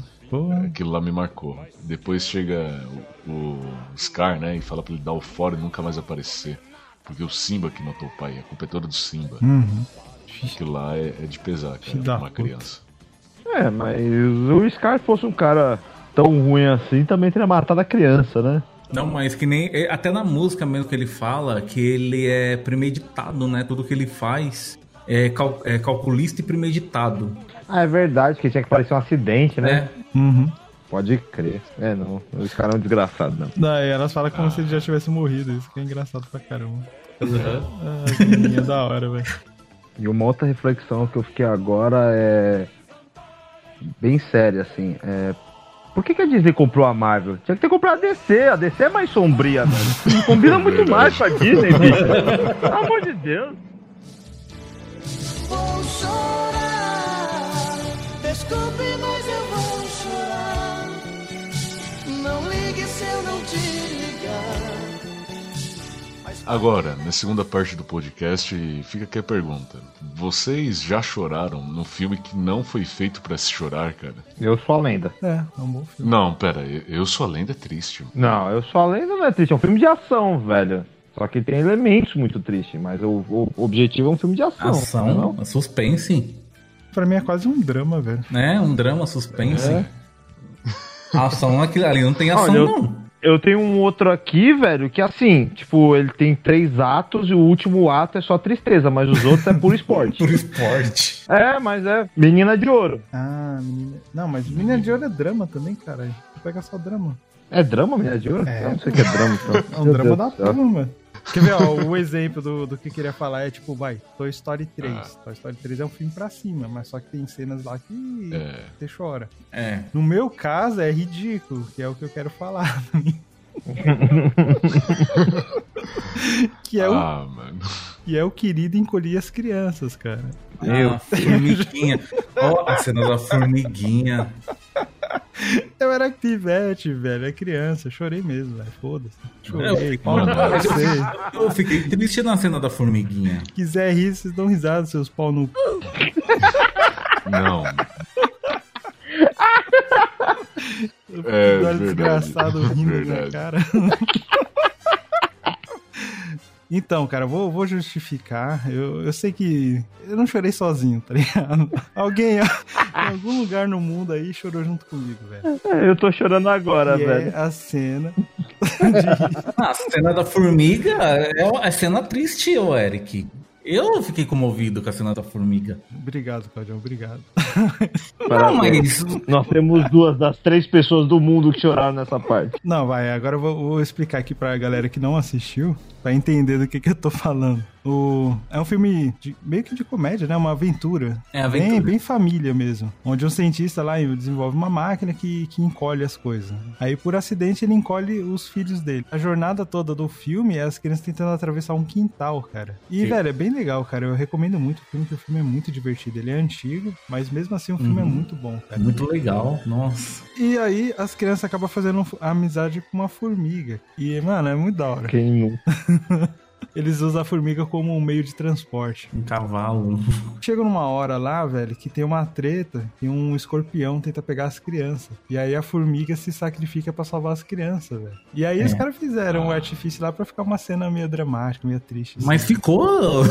Aquilo lá me marcou. Depois chega o, o Scar, né, e fala pra ele dar o fora e nunca mais aparecer. Porque o Simba que matou o pai, a culpa é toda do Simba. uhum. Aquilo lá é, é de pesar, cara, pra uma puta. criança. É, mas o Scar fosse um cara tão ruim assim, também teria matado a criança, né? Não, mas que nem. é, Até na música mesmo que ele fala que ele é premeditado, né? Tudo que ele faz é, cal- é calculista e premeditado. Ah, é verdade, que tinha que parecer um acidente, né? Né? Uhum. Pode crer. É, não. O Scar é um desgraçado, não. Daí elas falam como se ele já tivesse morrido. Isso que é engraçado pra caramba. Ah, que menininha da hora, velho. E uma outra reflexão que eu fiquei agora é. Bem séria, assim. É. Por que, que a Disney comprou a Marvel? Tinha que ter comprado a DC. A DC é mais sombria, velho. Combina muito Verdade. mais com a Disney, bicho. Pelo amor de Deus. Vou chorar. Desculpe, mas eu vou chorar. Não ligue se eu não te ligar. Agora, na segunda parte do podcast, fica aqui a pergunta. Vocês já choraram num filme que não foi feito pra se chorar, cara? Eu sou a lenda. É, é um bom filme. Não, pera, eu, eu sou a lenda é triste. Não, eu sou a lenda, não é triste. É um filme de ação, velho. Só que tem elementos muito tristes, mas o, o objetivo é um filme de ação. Ação, não? suspense, Pra mim é quase um drama, velho. né? Um drama suspense. É. Ação aqui, ali não tem ação, Olha, eu- não. Eu tenho um outro aqui, velho, que assim, tipo, ele tem três atos e o último ato é só tristeza, mas os outros é puro esporte. Por esporte. É, mas é Menina de Ouro. Ah, menina. Não, mas Menina de Ouro é drama também, caralho. Pega só drama. É drama, Menina de Ouro? É. Eu não sei o que é drama, então. É um Meu drama Deus da mano. Quer ver, ó, o exemplo do, do que eu queria falar é tipo, vai, Toy Story 3. Ah. Toy Story 3 é um filme pra cima, mas só que tem cenas lá que É. você chora. É. No meu caso, é ridículo, que é o que eu quero falar. que, é o, Ah, mano. que é o querido encolher as crianças, cara. Ah, formiguinha. Ó, a cena da formiguinha. Eu era pivete, velho, é criança, eu chorei mesmo, velho, foda-se. Eu Chorei, fiquei- pau no cu, Mas eu fiquei- Eu fiquei triste na cena da formiguinha. quiser rir, vocês dão risada, seus pau no cu. Não. Eu É verdade, desgraçado rindo minha verdade. cara. Então, cara, vou, vou justificar. Eu, eu sei que eu não chorei sozinho, tá ligado? Alguém em algum lugar no mundo aí chorou junto comigo, velho. É, eu tô chorando agora, E velho. é a cena Ah, a cena da formiga é uma é cena triste, ô Eric. Eu fiquei comovido com a cena da formiga. Obrigado, Claudião, obrigado. Não, mas Nós temos duas das três pessoas do mundo que choraram nessa parte. Não, vai, agora eu vou, vou explicar aqui pra galera que não assistiu. Pra entender do que, que eu tô falando. O... É um filme de- meio que de comédia, né? Uma aventura. É aventura. Bem, bem família mesmo. Onde um cientista lá desenvolve uma máquina que, que encolhe as coisas. Aí, por acidente, ele encolhe os filhos dele. A jornada toda do filme é as crianças tentando atravessar um quintal, cara. E, Sim. velho, é bem legal, cara. Eu recomendo muito o filme, porque o filme é muito divertido. Ele é antigo, mas mesmo assim o filme é Uhum. muito bom, cara. Muito legal, nossa. E aí as crianças acabam fazendo amizade com uma formiga. E, mano, é muito da hora. Quem não? Eles usam a formiga como um meio de transporte. Um cavalo. Chega numa hora lá, velho, que tem uma treta e um escorpião tenta pegar as crianças. E aí a formiga se sacrifica pra salvar as crianças, velho. E aí os É. caras fizeram um artifício lá pra ficar uma cena meio dramática, meio triste. assim. Mas ficou.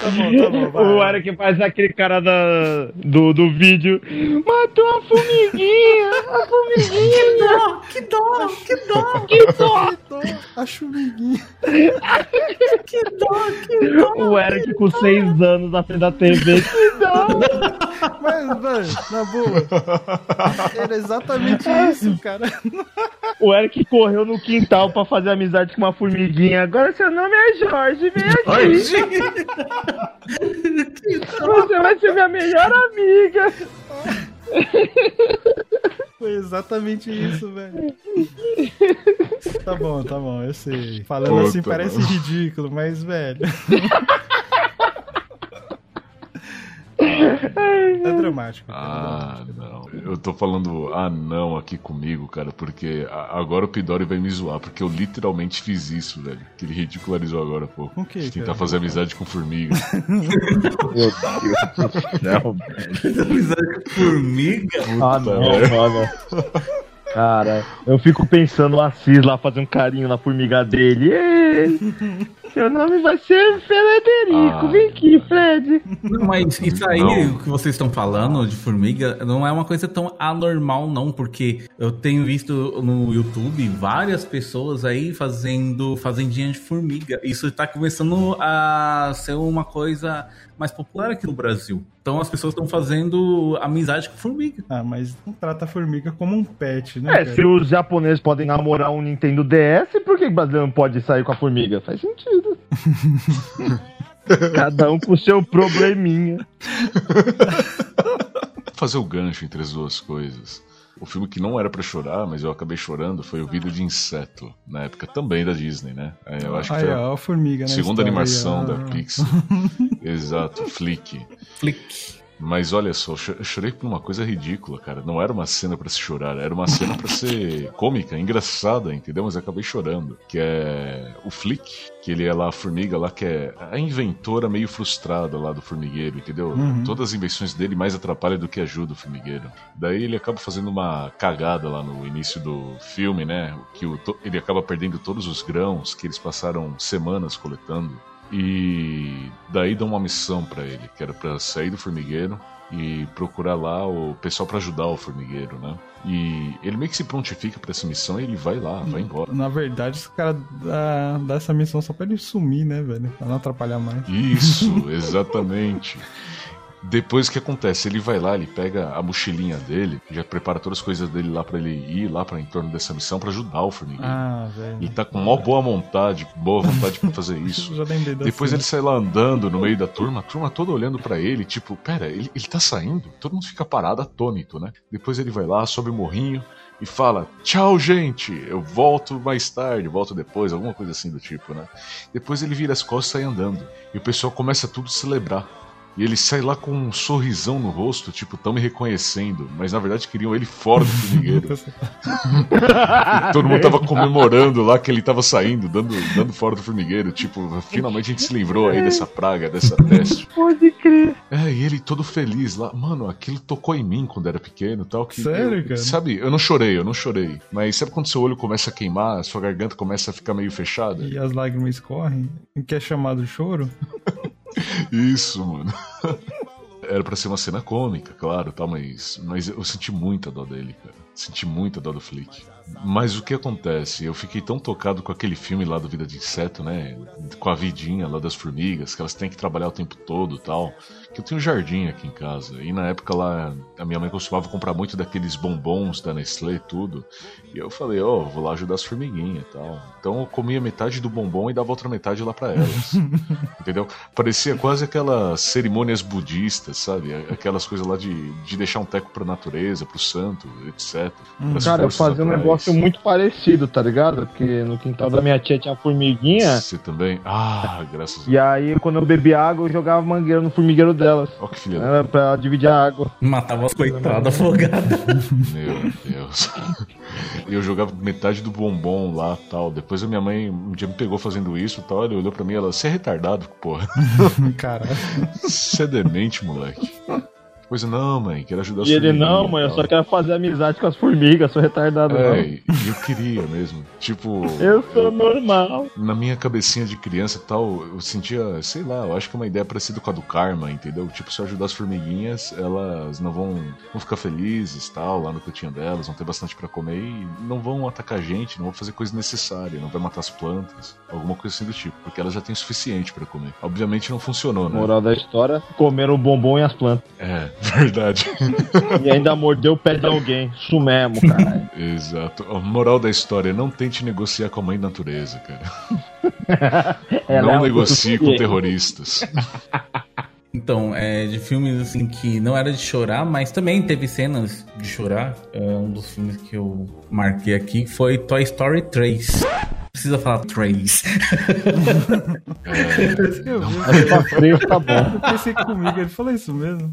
Tá bom, tá bom, vai. O Eric faz aquele cara da, do, do vídeo. Matou a formiguinha! A formiguinha! que dó, que dó, Que dó! A chumiguinha. que dó, que dó. O Eric com 6 anos na frente da TV. Que dó! Mas, velho, na boa. Era exatamente isso, cara. O Eric correu no quintal pra fazer amizade com uma formiguinha. Agora seu nome é Jorge, vem aqui. Você vai ser minha melhor amiga. Foi exatamente isso, velho. Tá bom, tá bom, eu sei. Falando Puta, assim parece mano. ridículo, mas, velho. Ah, não. Eu tô falando ah não aqui comigo, cara, porque agora o Pidori vai me zoar, porque eu literalmente fiz isso, velho. Que ele ridicularizou agora pouco. Com o quê, De tentar cara? fazer amizade com formiga. Meu Deus do céu, velho. Amizade com formiga? Ah, não, mano. Cara, eu fico pensando o Assis lá fazer um carinho na formiga dele. Seu nome vai ser Frederico. Ah. Vem aqui, Fred. Não, mas isso aí, Não. o que vocês estão falando de formiga, não é uma coisa tão anormal, não, porque eu tenho visto no YouTube várias pessoas aí fazendo fazendinha de formiga. Isso tá começando a ser uma coisa mais popular aqui no Brasil. Então as pessoas estão fazendo amizade com formiga. Ah, mas não trata a formiga como um pet, né? É, cara? se os japoneses podem namorar um Nintendo DS, por que o brasileiro não pode sair com a formiga? Faz sentido. Cada um com o seu probleminha. fazer o gancho entre as duas coisas. O filme que não era pra chorar, mas eu acabei chorando, foi o Vida de Inseto, na época também da Disney, né? É, Eu acho que foi a a formiga, né? segunda animação da Pixar. Exato, Flick. Flick. Mas olha só, eu cho- eu chorei por uma coisa ridícula, cara. Não era uma cena pra se chorar, era uma cena pra ser cômica, engraçada, entendeu? Mas eu acabei chorando. Que é o Flick, que ele é lá a formiga lá, que é a inventora meio frustrada lá do formigueiro, entendeu? Uhum. Todas as invenções dele mais atrapalham do que ajudam o formigueiro. Daí ele acaba fazendo uma cagada lá no início do filme, né? Que o to- ele acaba perdendo todos os grãos que eles passaram semanas coletando. E daí dão uma missão pra ele, que era pra sair do formigueiro e procurar lá o pessoal pra ajudar o formigueiro, né? E ele meio que se prontifica pra essa missão e ele vai lá, vai embora. Na verdade, os caras dá, dá essa missão só pra ele sumir, né, velho? Pra não atrapalhar mais. Isso, exatamente. Depois o que acontece? Ele vai lá, ele pega a mochilinha dele, já prepara todas as coisas dele lá pra ele ir lá para em torno dessa missão pra ajudar o formigueiro. Ah, velho. Ele tá com mó boa vontade, boa vontade pra fazer isso. Já lembrei Depois cena. ele sai lá andando no meio da turma, a turma toda olhando pra ele, tipo, pera, ele, ele tá saindo? Todo mundo fica parado, atônito, né? Depois ele vai lá, sobe o morrinho e fala: Tchau, gente, eu volto mais tarde, volto depois, alguma coisa assim do tipo, né? Depois ele vira as costas e sai andando. E o pessoal começa tudo a celebrar. E ele sai lá com um sorrisão no rosto, tipo, tão me reconhecendo, mas na verdade queriam ele fora do formigueiro. Todo mundo tava comemorando lá que ele tava saindo, dando, dando fora do formigueiro. Tipo, finalmente a gente se livrou aí dessa praga, dessa peste. Pode crer. É, e ele todo feliz lá. Mano, aquilo tocou em mim quando era pequeno tal. Que Sério, eu- cara? Sabe, eu não chorei, eu não chorei. Mas sabe quando seu olho começa a queimar, sua garganta começa a ficar meio fechada? E as lágrimas correm, o que é chamado choro. Isso, mano. era pra ser uma cena cômica, claro, tal, mas, mas eu senti muita dó dele, cara. Senti muita dó do Flick. Mas o que acontece? Eu fiquei tão tocado com aquele filme lá do Vida de Inseto, né? Com a vidinha lá das formigas, que elas têm que trabalhar o tempo todo tal. Que eu tenho um jardim aqui em casa. E na época lá, a minha mãe costumava comprar muito daqueles bombons da Nestlé e tudo. E eu falei, ó, vou lá ajudar as formiguinhas e tal. Então eu comia metade do bombom e dava outra metade lá para elas. entendeu? Parecia quase aquelas cerimônias budistas, sabe? Aquelas coisas lá de, de deixar um teco pra natureza, pro santo, etc. Pras Cara, eu fazia um naturais. negócio muito parecido, tá ligado? Porque no quintal da minha tia tinha formiguinha. Você também? Ah, graças a E aí, quando eu bebia água, eu jogava mangueira no formigueiro delas. Ó, que filha da Era pra dividir a água. Matava as coitadas afogadas. Meu Deus. E eu jogava metade do bombom lá tal. Depois a minha mãe um dia me pegou fazendo isso tal. Ela olhou pra mim e ela, você é retardado, porra. Caralho. Você é demente, moleque. Eu, não, mãe, quero ajudar as E ele, formiguinhas não, mãe, eu tal." só quero fazer amizade com as formigas, sou retardado É, não. e eu queria mesmo. Tipo. Eu sou normal. Na minha cabecinha de criança e tal, eu sentia, sei lá, eu acho que é uma ideia parecida com a do karma, entendeu? Tipo, se eu ajudar as formiguinhas, elas não vão, vão ficar felizes tal, lá no cantinho delas, vão ter bastante pra comer e não vão atacar a gente, não vão fazer coisa necessária, não vai matar as plantas, alguma coisa assim do tipo, porque elas já têm o suficiente pra comer. Obviamente não funcionou, né? Moral da história, comeram o bombom e as plantas. É, verdade. E ainda mordeu o pé de alguém. Isso mesmo, caralho. Exato. A moral da história, não tente negociar com a mãe natureza, cara. Ela é não um negocie com terroristas. Então, é, de filmes assim que não era de chorar, mas também teve cenas de chorar. É, um dos filmes que eu marquei aqui foi Toy Story 3. Precisa falar 3. Eu, vi, Mas pra frente tá bom. eu pensei comigo, ele falou isso mesmo.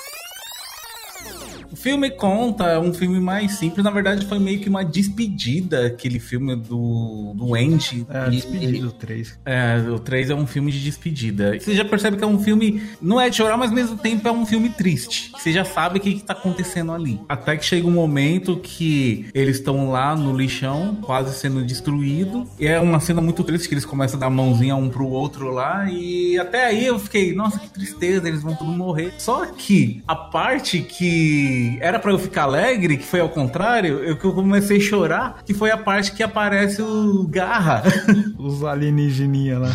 O filme conta, é um filme mais simples. Na verdade, foi meio que uma despedida, aquele filme do, do Andy. É, E- despedido 3. É, o 3 é um filme de despedida. Você já percebe que é um filme. Não é de chorar, mas ao mesmo tempo é um filme triste. Você já sabe o que, que tá acontecendo ali. Até que chega um momento que eles estão lá no lixão, quase sendo destruído. E é uma cena muito triste que eles começam a dar mãozinha um pro outro lá. E até aí eu fiquei, nossa, que tristeza, eles vão tudo morrer. Só que a parte que era pra eu ficar alegre, que foi ao contrário, eu que eu comecei a chorar, que foi a parte que aparece o Garra. Os alienígeninha lá.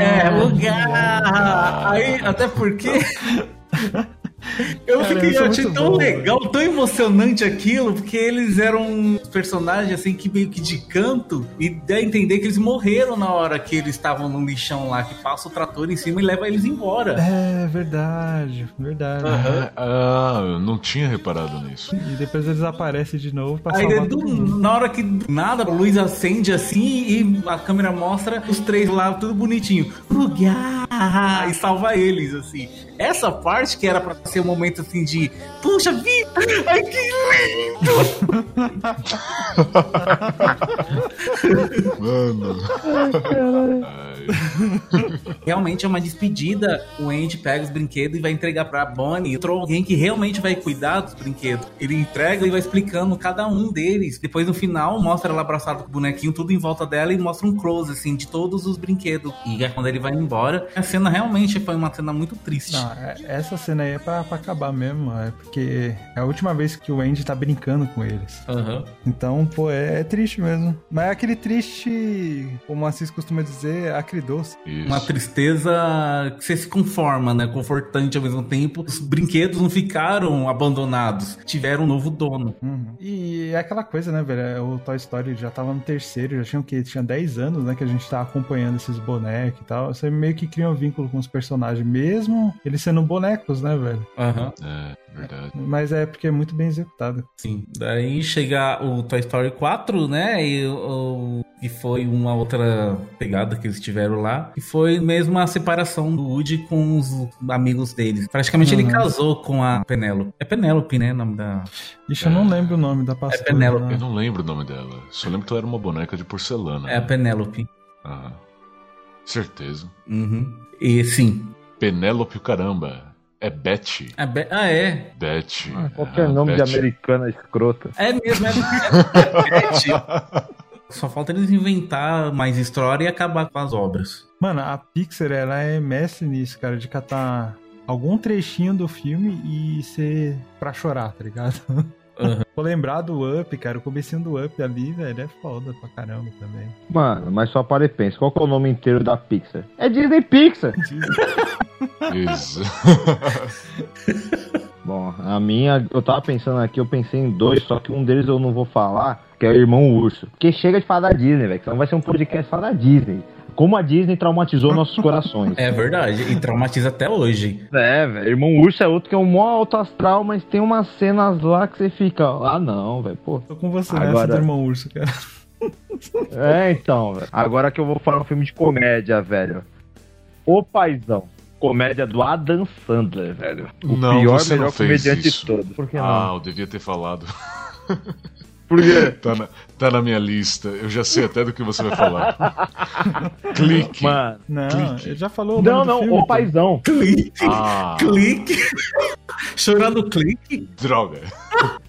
É, o Garra! Aí, até porque. Eu Cara, fiquei, isso é eu achei tão bom, legal, tão emocionante aquilo, porque eles eram personagens assim que meio que de canto, e dá a entender que eles morreram na hora que eles estavam no lixão lá, que passa o trator em cima e leva eles embora. É, verdade, verdade. Ah, eu não tinha reparado nisso. E depois eles aparecem de novo pra Aí salvar do- na hora que do nada, a luz acende assim e a câmera mostra os três lá, tudo bonitinho. O Garra! E salva eles, assim. Essa parte que era pra ser um momento assim de Puxa vida! Ai que lindo! Mano. Realmente é uma despedida. O Andy pega os brinquedos e vai entregar pra Bonnie. Entrou alguém que realmente vai cuidar dos brinquedos. Ele entrega e vai explicando cada um deles. Depois no final mostra ela abraçada com o bonequinho, tudo em volta dela e mostra um close assim de todos os brinquedos. E é quando ele vai embora, a cena realmente foi uma cena muito triste. Não, é- essa cena aí é pra, pra acabar mesmo, é porque é a última vez que o Andy tá brincando com eles. Aham. Então, pô, é, é triste mesmo. Mas é aquele triste, como o Assis costuma dizer, acridoce. Isso. Uma tristeza que você se conforma, né? Confortante ao mesmo tempo. Os brinquedos não ficaram abandonados, tiveram um novo dono. Uhum. E é aquela coisa, né, velho? é, O Toy Story já tava no terceiro, já tinha o quê? Tinha 10 anos, né, que a gente tá acompanhando esses bonecos e tal. Você meio que cria um vínculo com os personagens, mesmo eles sendo bonecos, né, velho? Aham. É, verdade. Mas é porque é muito bem executado. Sim. Daí chega o Toy Story 4, né? E, o, e foi uma outra pegada que eles tiveram lá. E foi mesmo a separação do Woody com os amigos deles. Praticamente ele Uhum. casou com a Penélope. É Penélope, né? O nome da. Ixi, eu não lembro o nome da pastora. Penélope. né? Eu não lembro o nome dela. Só lembro que ela era uma boneca de porcelana. É a Penélope. Aham. Certeza. Uhum. E sim. Penélope o caramba. É Betty. A Be- ah, é. Betty. Ah, Qualquer Ah, nome de Betty. americana escrota. É mesmo, é, é, é Betty. Só falta eles inventar mais história e acabar com as obras. Mano, a Pixar, ela é mestre nisso, cara, de catar algum trechinho do filme e ser pra chorar, tá ligado? Aham. Vou lembrar do Up, cara. O comecinho do Up ali, velho, é foda pra caramba também. Mano, mas só para e pensa, qual que é o nome inteiro da Pixar? É Disney Pixar! Isso. Bom, a minha, eu tava pensando aqui, eu pensei em dois, só que um deles eu não vou falar, que é o Irmão Urso. Porque chega de falar da Disney, velho, senão vai ser um podcast só da Disney. Como a Disney traumatizou nossos corações. É verdade, e traumatiza até hoje. É, velho. Irmão Urso é outro que é um mó alto astral, mas tem umas cenas lá que você fica, ah não, velho, pô. Tô com você Agora- nessa do irmão urso, cara. É, então, velho. Agora que eu vou falar um filme de comédia, velho. O Paizão. Comédia do Adam Sandler, velho. O Não, pior, você não melhor fez comediante isso. de todos. Por que não? Ah, eu devia ter falado. Por quê? Tá na, tá na minha lista. Eu já sei até do que você vai falar. Clique. Mano. Não, Clique. ele já falou o Não, não, filme, o. Paizão. Clique, Ah, clique. Chorar no clique. droga.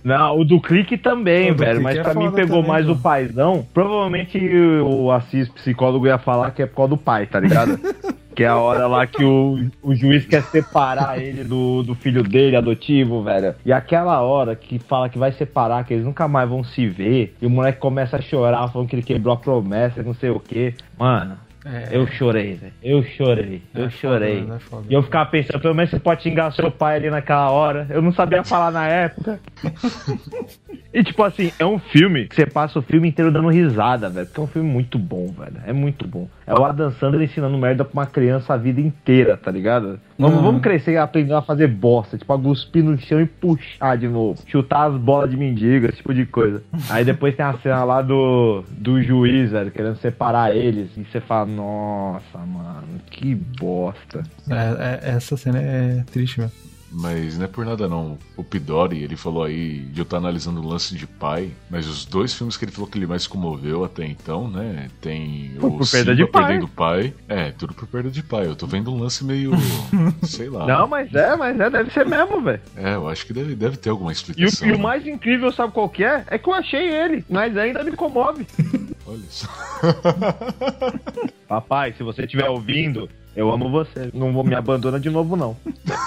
Não, o do Clique também, O velho. Clique Mas é pra mim pegou também, mais pô. o paizão. Provavelmente o Assis psicólogo ia falar que é por causa do pai, tá ligado? que é a hora lá que o, o juiz quer separar ele do, do filho dele, adotivo, velho. E aquela hora que fala que vai separar, que eles nunca mais vão se ver. E o moleque começa a chorar, falando que ele quebrou a promessa, não sei o quê. Mano, É, eu chorei, velho. Eu chorei. Eu é chorei. foda, é foda. E eu ficava pensando, pelo menos você pode xingar seu pai ali naquela hora. Eu não sabia falar na época. e tipo assim, é um filme que você passa o filme inteiro dando risada, velho. Porque é um filme muito bom, velho. É muito bom. É o Adam Sandler ensinando merda pra uma criança a vida inteira, tá ligado? Vamos, Uhum. vamos crescer aprendendo a fazer bosta. Tipo, a cuspir no chão e puxar de novo. Chutar as bolas de mendiga, esse tipo de coisa. Aí depois tem a cena lá do, do juiz, velho, querendo separar eles. E você fala, nossa, mano, que bosta. É, é, essa cena é triste mesmo. Mas não é por nada não. O Pidori, ele falou aí de eu estar analisando o lance de pai, mas os dois filmes que ele falou que ele mais comoveu até então, né? Tem o por perda de pai. perdendo pai. É, tudo por perda de pai. Eu tô vendo um lance meio. sei lá. Não, mas é, mas é, deve ser mesmo, velho. É, eu acho que deve, deve ter alguma E o, explicação. e o mais incrível, sabe qual que é? É que eu achei ele, mas ainda me comove. Olha só. Papai, se você estiver ouvindo, eu amo você. Não vou me abandona de novo, não.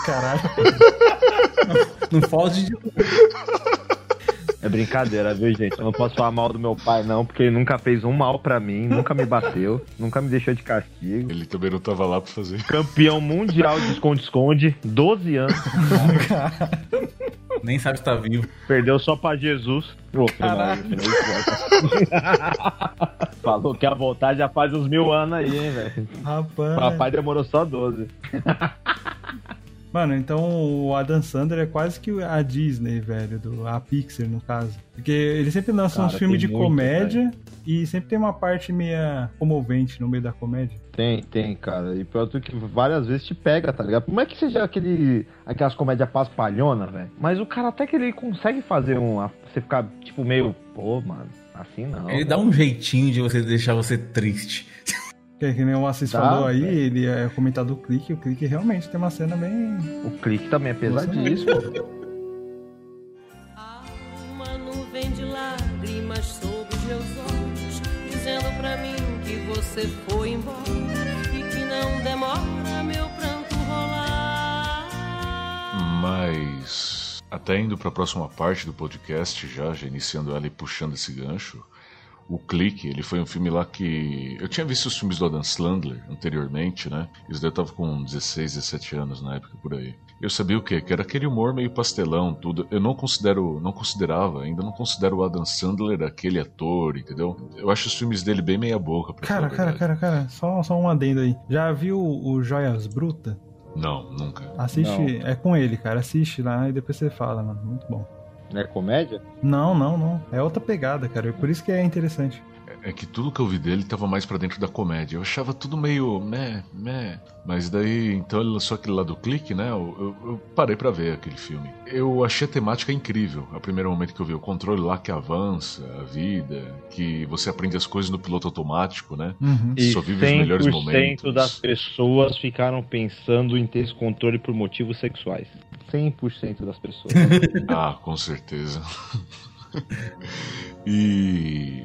Caralho. Não foge de. É brincadeira, viu, gente? Eu não posso falar mal do meu pai, não, porque ele nunca fez um mal pra mim, nunca me bateu, nunca me deixou de castigo. Ele também não tava lá pra fazer. Campeão mundial de esconde-esconde, 12 anos. Nem sabe se tá vivo. Perdeu só pra Jesus. Ô, Caralho. Falou que a voltar já faz uns mil anos aí, hein, velho. Rapaz. Papai demorou só 12. Mano, então o Adam Sandler é quase que a Disney, velho, do, a Pixar, no caso. Porque ele sempre lança uns filmes de muito, comédia e sempre tem uma parte meia comovente no meio da comédia. Tem, tem, cara. E pior do que várias vezes te pega, tá ligado? Como é que seja aquele, aquelas comédias paspalhona, velho? Mas o cara até que ele consegue fazer um. Você ficar, tipo, meio. Pô, mano, assim não. Ele dá um jeitinho de você deixar você triste. Que, é que nem o Assis Tá, falou aí, velho. ele é comentado do clique, o clique realmente tem uma cena bem. O clique também é pesadíssimo. Há uma nuvem de lágrimas sobre os meus olhos, dizendo pra mim que você foi embora e que não demora meu pranto rolar. Mas. Até indo pra próxima parte do podcast, já, já iniciando ela e puxando esse gancho. O Clique, ele foi um filme lá que. Eu tinha visto os filmes do Adam Sandler anteriormente, né? Isso daí eu tava com 16, 17 anos na época por aí. Eu sabia o quê? Que era aquele humor meio pastelão, tudo. Eu não considero, não considerava, ainda não considero o Adam Sandler aquele ator, entendeu? Eu acho os filmes dele bem meia boca, pra Cara, falar a cara, cara, cara, só, só um adendo aí. Já viu o Joias Bruta? Não, nunca. Assiste, é com ele, cara. Assiste lá e depois você fala, mano. Muito bom. Não é comédia? Não, não, não. É outra pegada, cara. Por isso que é interessante. É que tudo que eu vi dele tava mais pra dentro da comédia. Eu achava tudo meio meh, meh. Mas daí, então ele lançou aquele lá do clique, né? Eu, eu- eu parei pra ver aquele filme. Eu achei a temática incrível. A primeiro momento que eu vi o controle lá que avança, a vida, que você aprende as coisas no piloto automático, né? Uhum. E Só vive os melhores 100% momentos. das pessoas ficaram pensando em ter esse controle por motivos sexuais. 100% das pessoas. Ah, com certeza. e.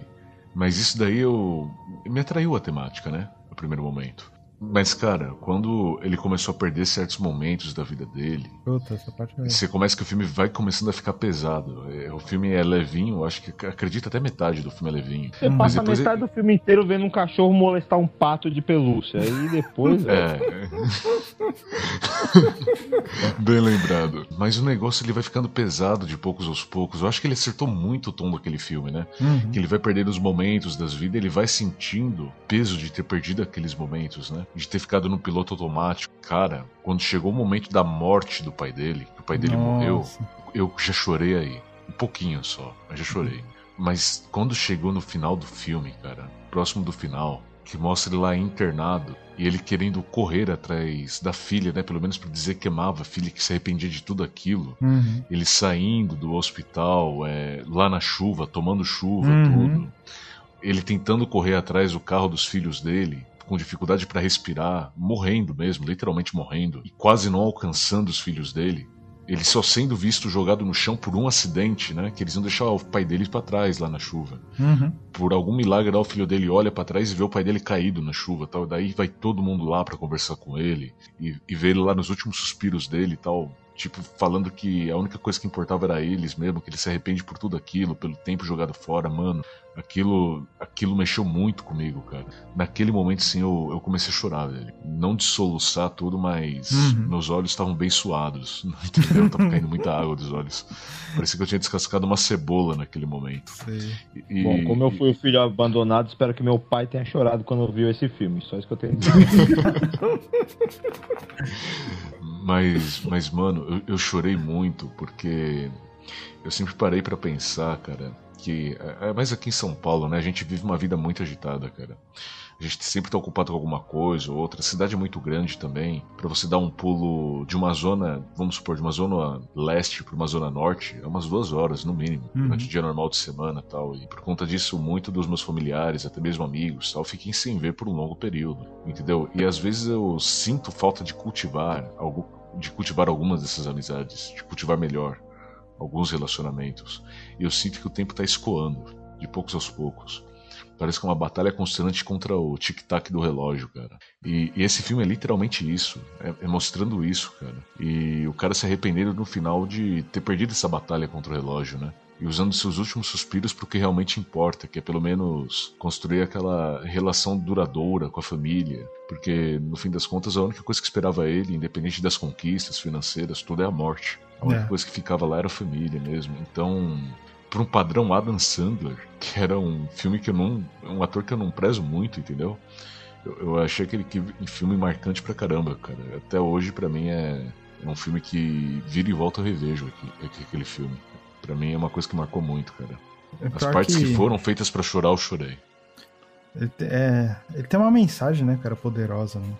Mas isso daí eu. Me atraiu a temática, né? No primeiro momento. Mas, cara, quando ele começou a perder certos momentos da vida dele, Puta, essa parte é... você começa que o filme vai começando a ficar pesado. É, O filme é levinho, acho que acredita até metade do filme é levinho. Você Mas passa depois metade ele- do filme inteiro vendo um cachorro molestar um pato de pelúcia. Aí depois. É. Bem lembrado. Mas o negócio ele vai ficando pesado de poucos aos poucos. Eu acho que ele acertou muito o tom daquele filme, né? Uhum. Que ele vai perdendo os momentos das vidas, ele vai sentindo o peso de ter perdido aqueles momentos, né? De ter ficado no piloto automático. Cara, quando chegou o momento da morte do pai dele, que o pai dele morreu, Nossa. eu já chorei aí. Um pouquinho só, mas já chorei. Mas quando chegou no final do filme, cara, próximo do final, que mostra ele lá internado e ele querendo correr atrás da filha, né? Pelo menos pra dizer que amava a filha, que se arrependia de tudo aquilo. Uhum. Ele saindo do hospital, é, lá na chuva, tomando chuva, Uhum. tudo. Ele tentando correr atrás do carro dos filhos dele, com dificuldade pra respirar, morrendo mesmo, literalmente morrendo, e quase não alcançando os filhos dele. Ele só sendo visto jogado no chão por um acidente, né? Que eles iam deixar o pai dele pra trás lá na chuva. Uhum. Por algum milagre, lá, o filho dele olha pra trás e vê o pai dele caído na chuva, tal. Daí vai todo mundo lá pra conversar com ele e, e ver ele lá nos últimos suspiros dele, e tal. Tipo, falando que a única coisa que importava era eles mesmo, que ele se arrepende por tudo aquilo, pelo tempo jogado fora, mano. Aquilo, aquilo mexeu muito comigo, cara. Naquele momento, sim, eu, eu comecei a chorar, velho. Não de soluçar tudo, mas Uhum. meus olhos estavam bem suados. Entendeu? Tava caindo muita água dos olhos. Parecia que eu tinha descascado uma cebola naquele momento. E- Bom, como eu fui o filho abandonado, espero que meu pai tenha chorado quando viu esse filme. Só isso que eu tenho. Mas, mas mano, eu, eu chorei muito porque eu sempre parei pra pensar, cara, que é é mais aqui em São Paulo, né? A gente vive uma vida muito agitada, cara. A gente sempre tá ocupado com alguma coisa ou outra. A cidade é muito grande também. Pra você dar um pulo de uma zona, vamos supor, de uma zona leste pra uma zona norte, é umas duas horas no mínimo, Uhum. durante o dia normal de semana, tal. E por conta disso, muito dos meus familiares, até mesmo amigos, tal, fiquem sem ver por um longo período, entendeu? E às vezes eu sinto falta de cultivar algo, de cultivar algumas dessas amizades, de cultivar melhor alguns relacionamentos. E eu sinto que o tempo tá escoando, de poucos aos poucos. Parece que é uma batalha constante contra o tic-tac do relógio, cara. E, e esse filme é literalmente isso. É, é mostrando isso, cara. E o cara se arrependendo no final de ter perdido essa batalha contra o relógio, né? E usando seus últimos suspiros pro que realmente importa, que é pelo menos construir aquela relação duradoura com a família. Porque, no fim das contas, a única coisa que esperava ele, independente das conquistas financeiras, tudo é a morte. A única É. coisa que ficava lá era a família mesmo. Então, por um padrão Adam Sandler, que era um filme que eu não. um ator que eu não prezo muito, entendeu? Eu, eu achei aquele que, um filme marcante pra caramba, cara. Até hoje, pra mim, é, é um filme que vira e volta eu revejo aqui, aqui, aquele filme. Pra mim é uma coisa que marcou muito, cara. É As partes que... foram feitas pra chorar, eu chorei. Ele, é, ele tem uma mensagem, né, cara, poderosa, né?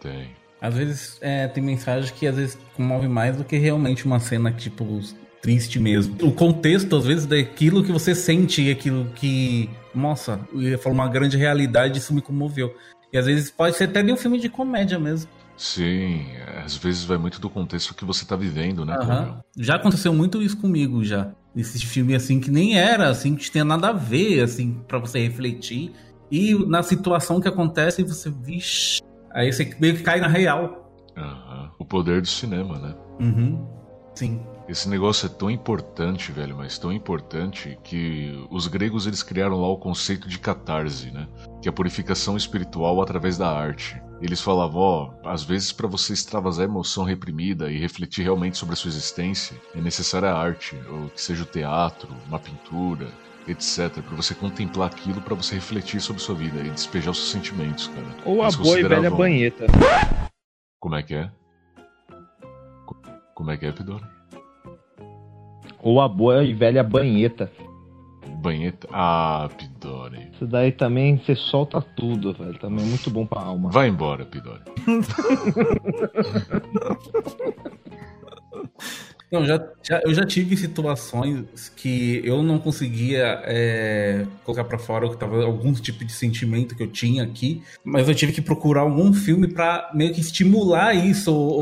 Tem. Às vezes é, tem mensagem que às vezes comove mais do que realmente uma cena, tipo, triste mesmo. O contexto, às vezes, daquilo que você sente e aquilo que. Nossa, falar uma grande realidade, isso me comoveu. E às vezes pode ser até de um filme de comédia mesmo. Sim, às vezes vai muito do contexto que você tá vivendo, né. Cláudio? Já aconteceu muito isso comigo já. Esse filme assim que nem era, assim, que tinha nada a ver, assim, pra você refletir. E na situação que acontece, você, vixe. Aí você meio que cai na real. Aham. O poder do cinema, né? Uhum. Sim. Esse negócio é tão importante, velho, mas tão importante que os gregos eles criaram lá o conceito de catarse, né? Que é a purificação espiritual através da arte. Eles falavam, ó, às vezes para você extravasar a emoção reprimida e refletir realmente sobre a sua existência, é necessária a arte, ou que seja o teatro, uma pintura, etc, para você contemplar aquilo, para você refletir sobre sua vida e despejar os seus sentimentos, cara. Ou a Eles boa e velha banheta. Como é que é? Co- Como é que é, Pidori? Ou a boa e velha banheta. Banheta. Ah, Pidori. Isso daí também você solta tudo, velho. Também é muito bom pra alma. Vai embora, Pidori. Não, já, já- eu já tive situações que eu não conseguia é, colocar pra fora que tava algum tipo de sentimento que eu tinha aqui, mas eu tive que procurar algum filme pra meio que estimular isso ou,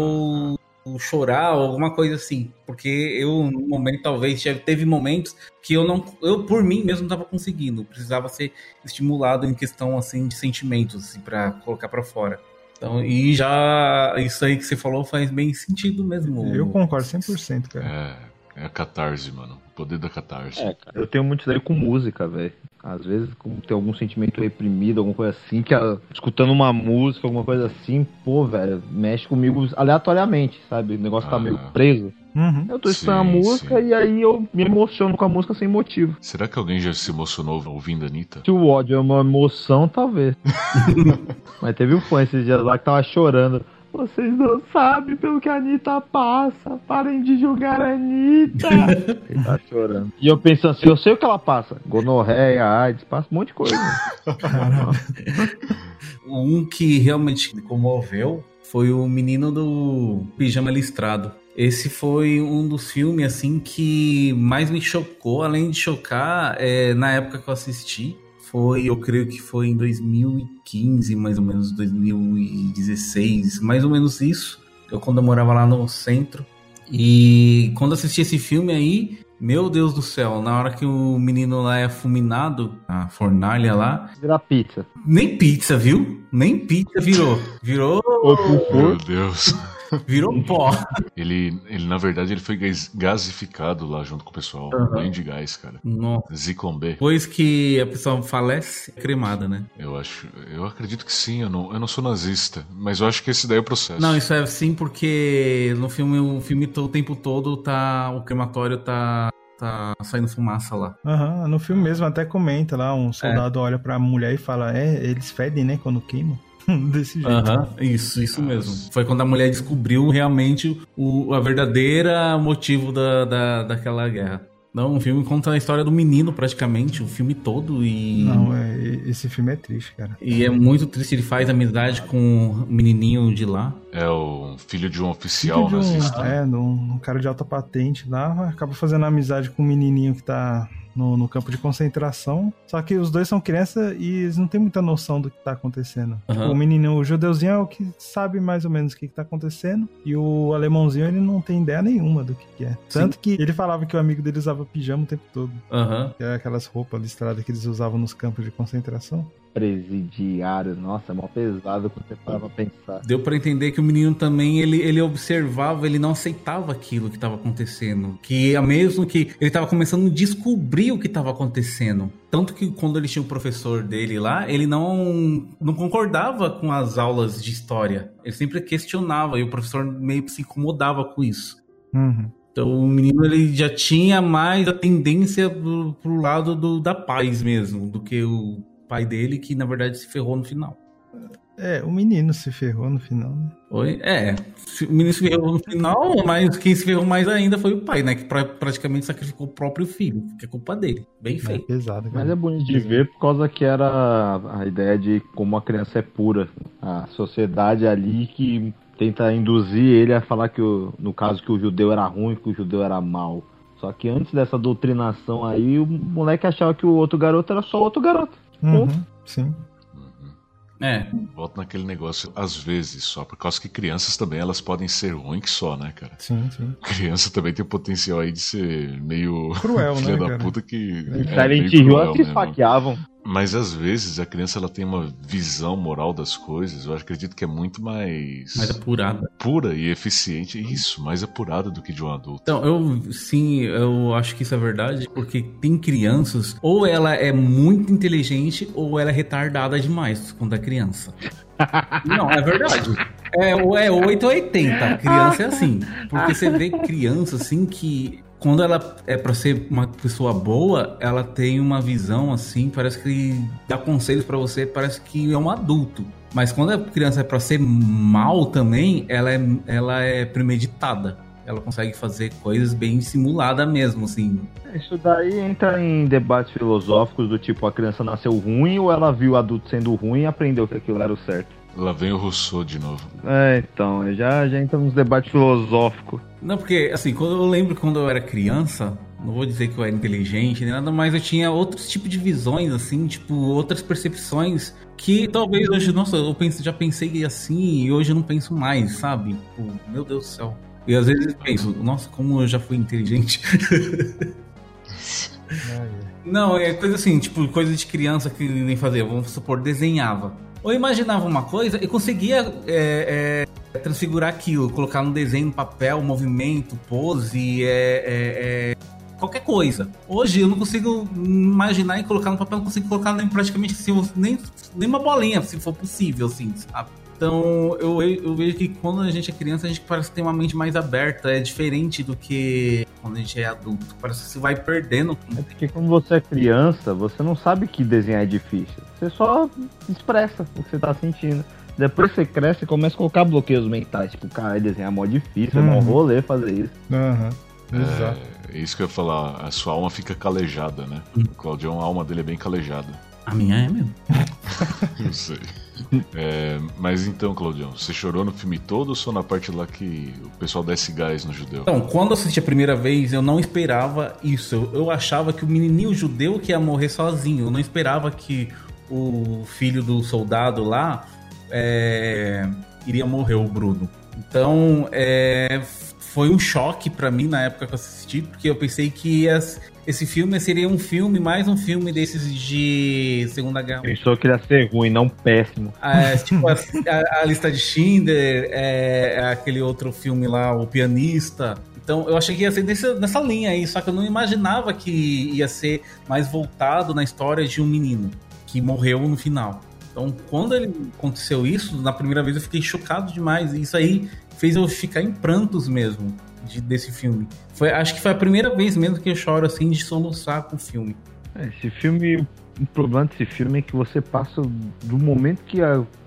ou chorar ou alguma coisa assim, porque eu no momento talvez já teve momentos que eu não, eu por mim mesmo não tava conseguindo, precisava ser estimulado em questão assim de sentimentos assim para colocar pra fora. Então, e já isso aí que você falou faz bem sentido mesmo. Eu concordo 100%, cara. É, é a catarse, mano. O poder da catarse. É, cara. Eu tenho muito isso daí com música, velho. Às vezes, como tem algum sentimento reprimido, alguma coisa assim, que escutando uma música, alguma coisa assim, pô, velho, mexe comigo aleatoriamente, sabe? O negócio tá Ah. meio preso. Uhum. Eu tô escutando a música sim. e aí eu me emociono com a música sem motivo. Será que alguém já se emocionou ouvindo a Anitta? Se o ódio é uma emoção, talvez. Mas teve um fã esses dias lá que tava chorando. Vocês não sabem pelo que a Anitta passa. Parem de julgar a Anitta. Ele tá chorando. E eu penso assim, eu sei o que ela passa. Gonorreia, AIDS, passa um monte de coisa. Um que realmente me comoveu foi o menino do Pijama Listrado. Esse foi um dos filmes assim que mais me chocou, além de chocar, é, na época que eu assisti. Foi, eu creio que foi em 2015, mais ou menos 2016, mais ou menos isso. Eu quando eu morava lá no centro. E quando assisti esse filme aí, meu Deus do céu, na hora que o menino lá é fulminado, a fornalha lá, Virar pizza. nem pizza, viu? Nem pizza virou. Virou. Meu Deus. Virou pó. Ele, ele, na verdade, ele foi gasificado lá junto com o pessoal. Bem de gás, cara. Nossa. Depois que a pessoa falece, é cremada, né? Eu acho. Eu acredito que sim, eu não, eu não sou nazista. Mas eu acho que esse daí é o processo. Não, isso é sim porque no filme, o filme o tempo todo tá. O crematório tá. tá saindo fumaça lá. Aham, no filme mesmo até comenta lá, um soldado olha pra mulher e fala, é, eles fedem, né, quando queimam. Desse jeito. Aham, isso, isso mesmo. Foi quando a mulher descobriu realmente o, a verdadeira motivo da, da, daquela guerra. Não, o filme conta a história do menino praticamente, o filme todo e. Não, é, esse filme é triste, cara. E é muito triste, ele faz amizade com o menininho de lá. É o filho de um oficial Filho de um, nazista. é, de um, um cara de alta patente lá, acaba fazendo amizade com um menininho que tá no, no campo de concentração. Só que os dois são crianças e eles não têm muita noção do que tá acontecendo. Aham. O menininho, o judeuzinho é o que sabe mais ou menos o que, que tá acontecendo. E o alemãozinho, ele não tem ideia nenhuma do que, que é. Tanto que ele falava que o amigo dele usava pijama o tempo todo. Aham. Que é aquelas roupas listradas que eles usavam nos campos de concentração. Presidiário. Nossa, é mó pesado quando você para pra pensar. Deu pra entender que o menino também ele, ele observava, ele não aceitava aquilo que estava acontecendo, que é mesmo que ele estava começando a descobrir o que estava acontecendo. Tanto que quando ele tinha o professor dele lá, ele não não concordava com as aulas de história. Ele sempre questionava e o professor meio que se incomodava com isso. Uhum. Então o menino ele já tinha mais a tendência pro, pro lado do, da paz mesmo, do que o pai dele, que na verdade se ferrou no final. É, o menino se ferrou no final, né? Oi? É, o menino se ferrou no final, mas quem se ferrou mais ainda foi o pai, né? Que pra- praticamente sacrificou o próprio filho, que é culpa dele. Bem É feito. pesado, Mas é bonito de ver por causa que era a ideia de como a criança é pura. A sociedade ali que tenta induzir ele a falar que, o- no caso, que o judeu era ruim, que o judeu era mal. Só que antes dessa doutrinação aí, o moleque achava que o outro garoto era só outro garoto. Uhum, sim. Uhum. É, Volto naquele negócio, às vezes só, por causa que crianças também elas podem ser ruins que só, né, cara? Sim, sim. Criança também tem o potencial aí de ser meio Cruel, filha né, da cara? puta que. É, Silent Hill elas se esfaqueavam. Mas às vezes a criança ela tem uma visão moral das coisas, eu acredito que é muito mais mais apurada. pura e eficiente, isso, mais apurada do que de um adulto. Então, eu sim, eu acho que isso é verdade, porque tem crianças, ou ela é muito inteligente, ou ela é retardada demais quando é criança. Não, é verdade. É, ou é 8 ou 80. Criança é assim. Porque você vê criança assim que. Quando ela é pra ser uma pessoa boa, ela tem uma visão assim, parece que dá conselhos pra você, parece que é um adulto. Mas quando a criança é pra ser mal também, ela é, ela é premeditada. Ela consegue fazer coisas bem simulada mesmo, assim. Isso daí entra em debates filosóficos do tipo, a criança nasceu ruim ou ela viu o adulto sendo ruim e aprendeu que aquilo era o certo. Lá vem o Rousseau de novo. É, então, já, já entra nos debates filosóficos. Não, porque, assim, quando eu lembro quando eu era criança, não vou dizer que eu era inteligente nem nada, mas eu tinha outros tipos de visões, assim, tipo, outras percepções que talvez hoje, nossa, eu pense, já pensei assim e hoje eu não penso mais, sabe? Tipo, meu Deus do céu. E às vezes eu penso, nossa, como eu já fui inteligente. Não, é coisa assim, tipo, coisa de criança que nem fazia, vamos supor, desenhava. Eu imaginava uma coisa e conseguia é, é, transfigurar aquilo, colocar no desenho, no papel, movimento, pose, é, é, é, qualquer coisa. Hoje eu não consigo imaginar e colocar no papel, não consigo colocar nem praticamente assim, nem, nem uma bolinha, se for possível, assim, sabe? Então eu, eu vejo que quando a gente é criança, a gente parece ter uma mente mais aberta, é diferente do que quando a gente é adulto. Parece que você vai perdendo. É porque quando você é criança, você não sabe que desenhar é difícil. Você só expressa o que você tá sentindo. Depois você cresce e começa a colocar bloqueios mentais. Tipo, cara, desenhar é mó difícil, é mó Uhum. rolê fazer isso. Aham. Exato. É, é isso que eu ia falar. A sua alma fica calejada, né? Hum. O Claudião, a alma dele é bem calejada. A minha é mesmo. Eu sei. É, mas então, Claudião, você chorou no filme todo ou só na parte lá que o pessoal desce gás no judeu? Então, quando eu assisti a primeira vez, eu não esperava isso. Eu, eu achava que o menininho judeu que ia morrer sozinho. Eu não esperava que o filho do soldado lá é, iria morrer, o Bruno. Então, é, foi um choque pra mim na época que eu assisti, porque eu pensei que as- esse filme seria um filme, mais um filme desses de Segunda Guerra Pensou que ia ser ruim, não péssimo. é, tipo, a, a- a lista de Schindler, é, é aquele outro filme lá, O Pianista. Então, eu achei que ia ser desse- nessa linha aí, só que eu não imaginava que ia ser mais voltado na história de um menino que morreu no final. Então, quando ele aconteceu isso, na primeira vez eu fiquei chocado demais. E isso aí fez eu ficar em prantos mesmo de- desse filme. Foi, acho que foi a primeira vez mesmo que eu choro assim de soluçar com o filme. É, Esse filme, o problema desse filme é que você passa do momento que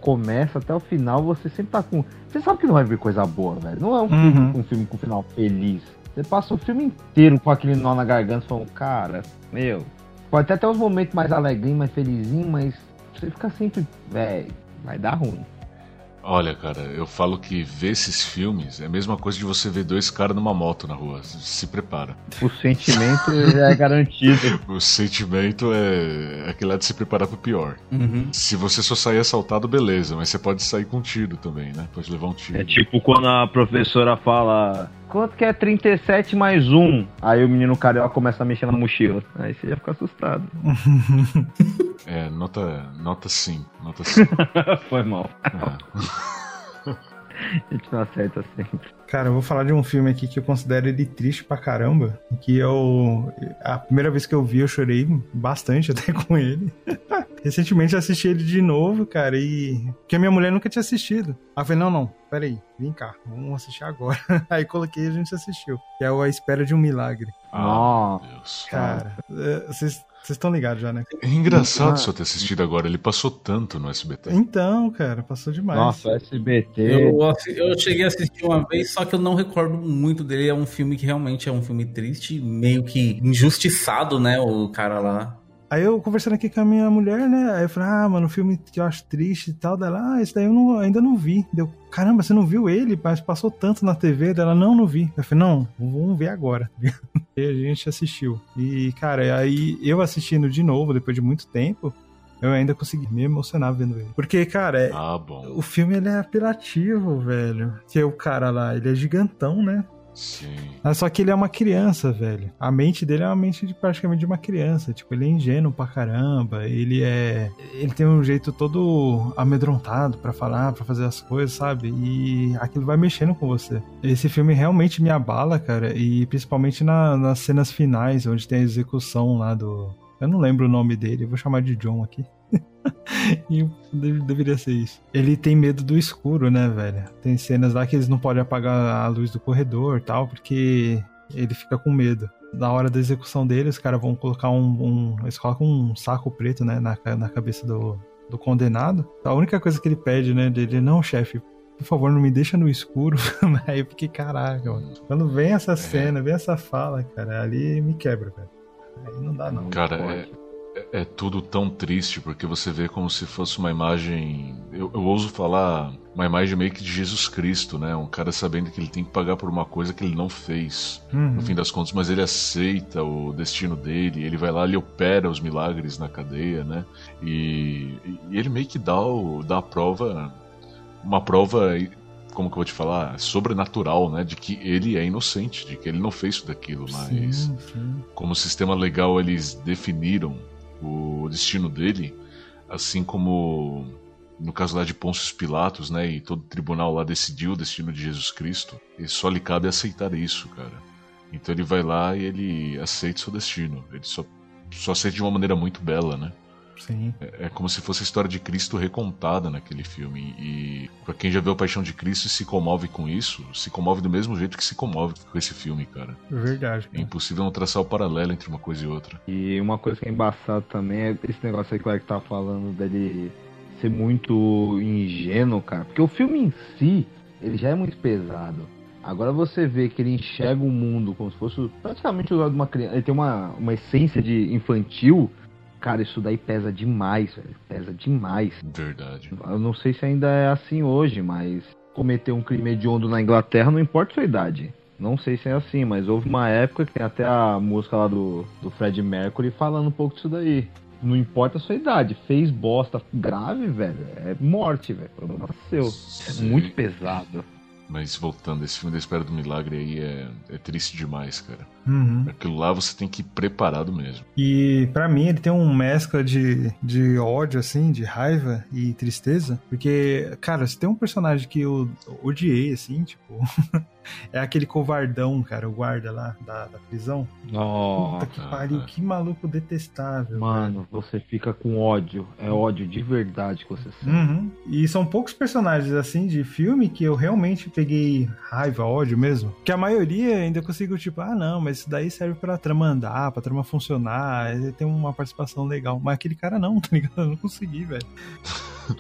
começa até o final, você sempre tá com. Você sabe que não vai ver coisa boa, velho. Não é um, filme, Uhum. um filme com final feliz. Você passa o filme inteiro com aquele nó na garganta falando, cara, meu. Pode até ter uns momentos mais alegrinhos, mais felizinhos, mas você fica sempre, velho, vai dar ruim. Olha, cara, eu falo que ver esses filmes é a mesma coisa de você ver dois caras numa moto na rua. Se prepara. O sentimento é garantido. O sentimento é aquele lá de se preparar pro pior. Uhum. Se você só sair assaltado, beleza, mas você pode sair com um tiro também, né? Pode levar um tiro. É tipo quando a professora fala. Quanto que é 37 mais 1? Aí o menino carioca começa a mexer na mochila. Aí você já fica assustado. É, nota, nota sim, nota sim. Foi mal. Ah, A gente não acerta sempre. Cara, eu vou falar de um filme aqui que eu considero ele triste pra caramba. Que eu. A primeira vez que eu vi, eu chorei bastante até com ele. Recentemente eu assisti ele de novo, cara, e. Porque a minha mulher nunca tinha assistido. Aí eu falei, não, não, peraí, vem cá, vamos assistir agora. Aí coloquei e a gente assistiu. Que é o A Espera de um Milagre. ah, meu Deus. Cara, é, vocês vocês estão ligados já, né? É engraçado Ah. só ter assistido agora, ele passou tanto no SBT. Então, cara, passou demais. Nossa, SBT. Eu, eu cheguei a assistir uma vez, só que eu não recordo muito dele. É um filme que realmente é um filme triste, meio que injustiçado, né? O cara lá. Aí eu conversando aqui com a minha mulher, né? Aí eu falei, ah, mano, um filme que eu acho triste e tal. Dela, ah, esse daí eu não- ainda não vi. Deu, caramba, você não viu ele? Mas passou tanto na TV. Dela, não, não vi. Eu falei, não, vamos ver agora. e a gente assistiu. E, cara, aí eu assistindo de novo, depois de muito tempo, eu ainda consegui me emocionar vendo ele. Porque, cara, é- Ah, bom. o filme ele é apelativo, velho. Que o cara lá, ele é gigantão, né? Sim. Mas Só que ele é uma criança, velho. A mente dele é uma mente de praticamente de uma criança. Tipo, ele é ingênuo pra caramba. Ele é. Ele tem um jeito todo amedrontado pra falar, pra fazer as coisas, sabe? E aquilo vai mexendo com você. Esse filme realmente me abala, cara. E principalmente na- nas cenas finais, onde tem a execução lá do. Eu não lembro o nome dele, eu vou chamar de John aqui. E deve- deveria ser isso. Ele tem medo do escuro, né, velho? Tem cenas lá que eles não podem apagar a luz do corredor e tal, porque ele fica com medo. Na hora da execução dele, os caras vão colocar um, um- Eles colocam um saco preto, né, na, na cabeça do, do condenado. A única coisa que ele pede, né, dele, não, chefe, por favor, não me deixa no escuro. Aí eu fiquei, caraca, mano. Quando vem essa cena, vem essa fala, cara, ali me quebra, velho. Aí não dá, não. Cara, é, é- é tudo tão triste porque você vê como se fosse uma imagem. Eu, eu ouso falar uma imagem meio que de Jesus Cristo, né? Um cara sabendo que ele tem que pagar por uma coisa que ele não fez, Uhum. no fim das contas, mas ele aceita o destino dele, ele vai lá, ele opera os milagres na cadeia, né? E, e ele meio que dá, o, dá a prova, uma prova, como que eu vou te falar, sobrenatural, né? De que ele é inocente, de que ele não fez tudo aquilo, mas Sim, sim. como sistema legal eles definiram o destino dele, assim como no caso lá de Pôncio Pilatos, né, e todo tribunal lá decidiu o destino de Jesus Cristo, e só lhe cabe aceitar isso, cara. Então ele vai lá e ele aceita o seu destino. Ele só, só aceita de uma maneira muito bela, né? Sim. É, é como se fosse a história de Cristo recontada naquele filme. E pra quem já viu a Paixão de Cristo e se comove com isso, se comove do mesmo jeito que se comove com esse filme, cara. Verdade. É impossível não traçar o paralelo entre uma coisa e outra. E uma coisa que é embaçada também é esse negócio aí que o Eric tá falando dele ser muito ingênuo, cara. Porque o filme em si, ele já é muito pesado. Agora você vê que ele enxerga o mundo como se fosse praticamente o lado de uma criança. Ele tem uma, uma essência de infantil. Cara, isso daí pesa demais, velho. Pesa demais. Verdade. Eu não sei se ainda é assim hoje, mas cometer um crime hediondo na Inglaterra não importa a sua idade. Não sei se é assim, mas houve uma época que tem até a música lá do, do Fred Mercury falando um pouco disso daí. Não importa a sua idade, fez bosta grave, velho. É morte, velho. Problema seu. É muito pesado. Mas voltando, esse filme da Espera do Milagre aí é, é triste demais, cara. Uhum. Aquilo lá você tem que ir preparado mesmo. E pra mim ele tem um mescla de, de ódio, assim, de raiva e tristeza. Porque, cara, se tem um personagem que eu odiei, assim, tipo. é aquele covardão, cara, o guarda lá da, da prisão. Puta Nossa, que pariu, que maluco detestável. mano, você fica com ódio. É ódio de verdade que você sente. Uhum. E são poucos personagens assim de filme que eu realmente peguei raiva, ódio mesmo. Que a maioria ainda consigo, tipo, ah, não, mas isso daí serve pra trama andar, pra trama funcionar, ele tem uma participação legal. Mas aquele cara não, tá ligado? Eu não consegui, velho.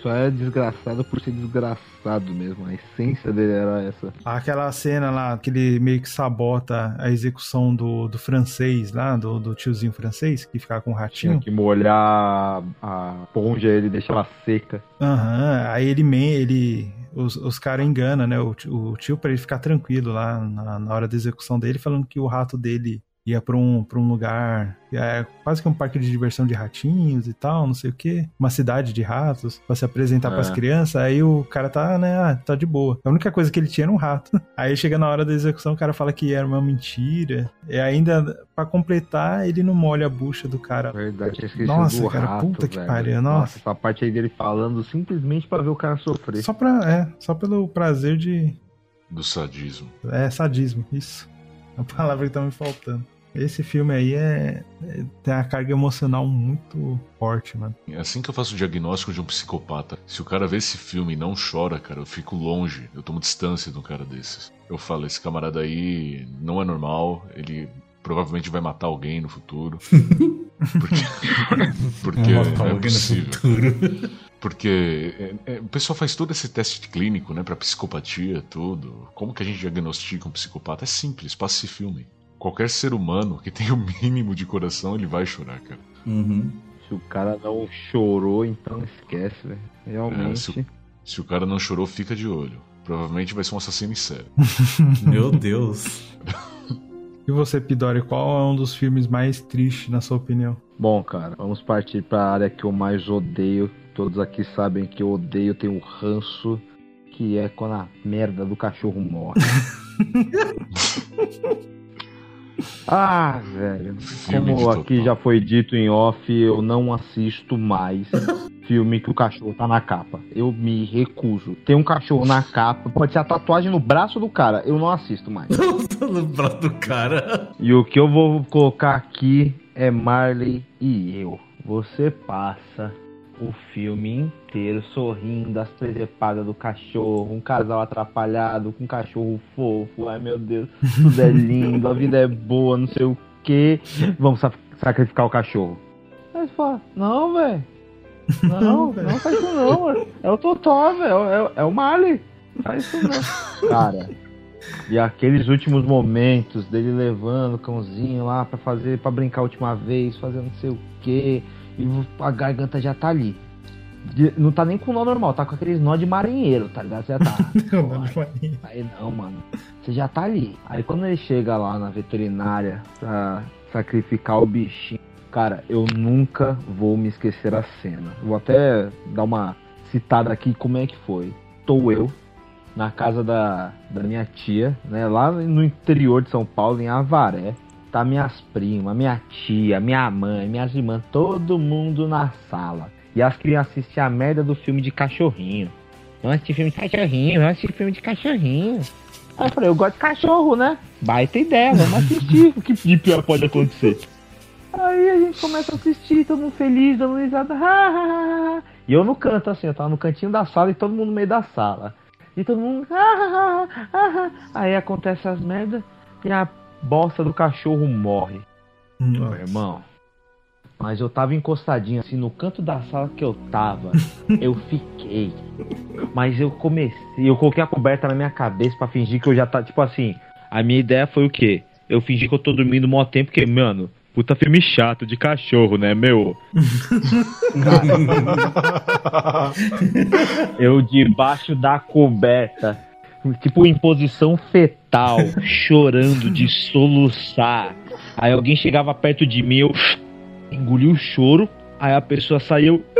Só é desgraçado por ser desgraçado mesmo. A essência dele era essa. Aquela cena lá, que ele meio que sabota a execução do, do francês lá, do, do tiozinho francês, que ficava com o ratinho. Tinha que molhar a esponja ele deixar ela seca. Aham, aí ele, ele os, os caras enganam, né, o, tio- o tio pra ele ficar tranquilo lá na, na hora da execução dele, falando que o rato dele ia pra um, pra um lugar, é quase que um parque de diversão de ratinhos e tal, não sei o que, uma cidade de ratos, pra se apresentar É. pras crianças, aí o cara tá, né, ah, tá de boa. A única coisa que ele tinha era um rato. Aí chega na hora da execução, o cara fala que era uma mentira, e ainda, pra completar, ele não molha a bucha do cara. Verdade, tinha esquecido Nossa, do cara, rato, puta que velho. pariu, nossa. Essa parte aí dele falando simplesmente pra ver o cara sofrer. Só pra, é, só pelo prazer de, Do sadismo. É sadismo, isso. A palavra que tá me faltando. Esse filme aí é, é- tem a carga emocional muito forte, mano. É assim que eu faço o diagnóstico de um psicopata. Se o cara vê esse filme e não chora, cara, eu fico longe. Eu tomo distância de um cara desses. Eu falo, esse camarada aí não é normal. Ele provavelmente vai matar alguém no futuro. Porque, porque é no possível. futuro. Porque é, é, o pessoal faz todo esse teste clínico, né, pra psicopatia, tudo. Como que a gente diagnostica um psicopata? É simples, passa esse filme. Qualquer ser humano que tenha o mínimo de coração, ele vai chorar, cara. Uhum. Se o cara não chorou, então esquece, velho. Realmente. É, se Se o cara não chorou, fica de olho. Provavelmente vai ser um assassino em série. Meu Deus. E você, Pidori, qual é um dos filmes mais tristes, na sua opinião? Bom, cara, vamos partir pra área que eu mais odeio. Todos aqui sabem que eu odeio, tenho ranço, que é quando a merda do cachorro morre. ah, velho. Como aqui já foi dito em off, eu não assisto mais filme que o cachorro tá na capa. Eu me recuso. Tem um cachorro na capa, pode ser a tatuagem no braço do cara, eu não assisto mais. Tô no braço do cara. E o que eu vou colocar aqui é Marley e eu. Você passa o filme inteiro sorrindo, as presepadas do cachorro, um casal atrapalhado com um cachorro fofo. Ai meu Deus, tudo é lindo, a vida é boa, não sei o que. Vamos sa- sacrificar o cachorro. Aí você fala, não, velho. Não, não faz isso não, mano. É o Totó, velho. É, o- é o Marley. Não faz isso não. Cara, e aqueles últimos momentos dele levando o cãozinho lá pra fazer, para brincar a última vez, fazendo não sei o que, e a garganta já tá ali. Não tá nem com nó normal, tá com aqueles nó de marinheiro, tá ligado? Você já tá. Aí não, mano. Você já tá ali. Aí quando ele chega lá na veterinária pra sacrificar o bichinho, cara, eu nunca vou me esquecer a cena. Vou até dar uma citada aqui como é que foi. Tô eu na casa da, da minha tia, né? Lá no interior de São Paulo, em Avaré. Tá minhas primas, minha tia, minha mãe, minhas irmãs, todo mundo na sala. E as crianças assistiam a merda do filme de cachorrinho. Vamos assistir filme de cachorrinho, vamos assistir filme de cachorrinho. Aí eu falei, eu gosto de cachorro, né? Baita ideia, vamos assistir. o que de pior pode acontecer? Aí a gente começa a assistir, todo mundo feliz, dando risada. E eu no canto, assim, eu tava no cantinho da sala e todo mundo no meio da sala. E todo mundo. Aí acontece as merdas e a bosta do cachorro morre. Meu irmão. Mas eu tava encostadinho assim no canto da sala que eu tava. eu fiquei. Mas eu comecei, eu coloquei a coberta na minha cabeça pra fingir que eu já tá, tipo assim, a minha ideia foi o quê? Eu fingi que eu tô dormindo mó tempo, porque, mano, puta filme chato de cachorro, né, meu? eu debaixo da coberta, tipo em posição fetal, chorando de soluçar. Aí alguém chegava perto de mim, eu engoli o choro, aí a pessoa saiu.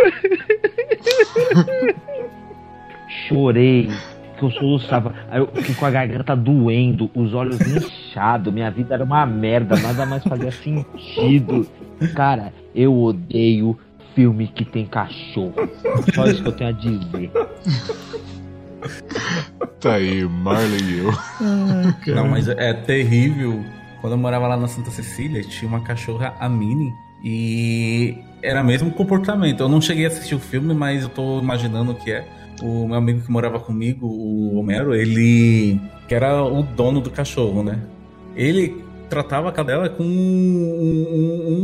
Chorei, que eu soluçava. Aí eu fiquei com a garganta doendo, os olhos inchados, minha vida era uma merda, nada mais fazia sentido. Cara, eu odeio filme que tem cachorro. Só isso que eu tenho a dizer. Tá aí, Marley e eu. Não, mas é terrível. Quando eu morava lá na Santa Cecília, tinha uma cachorra, a Mini, e era mesmo comportamento. Eu não cheguei a assistir o filme, mas eu tô imaginando o que é. O meu amigo que morava comigo, o Homero, ele. que era o dono do cachorro, né? Ele tratava a cadela com um,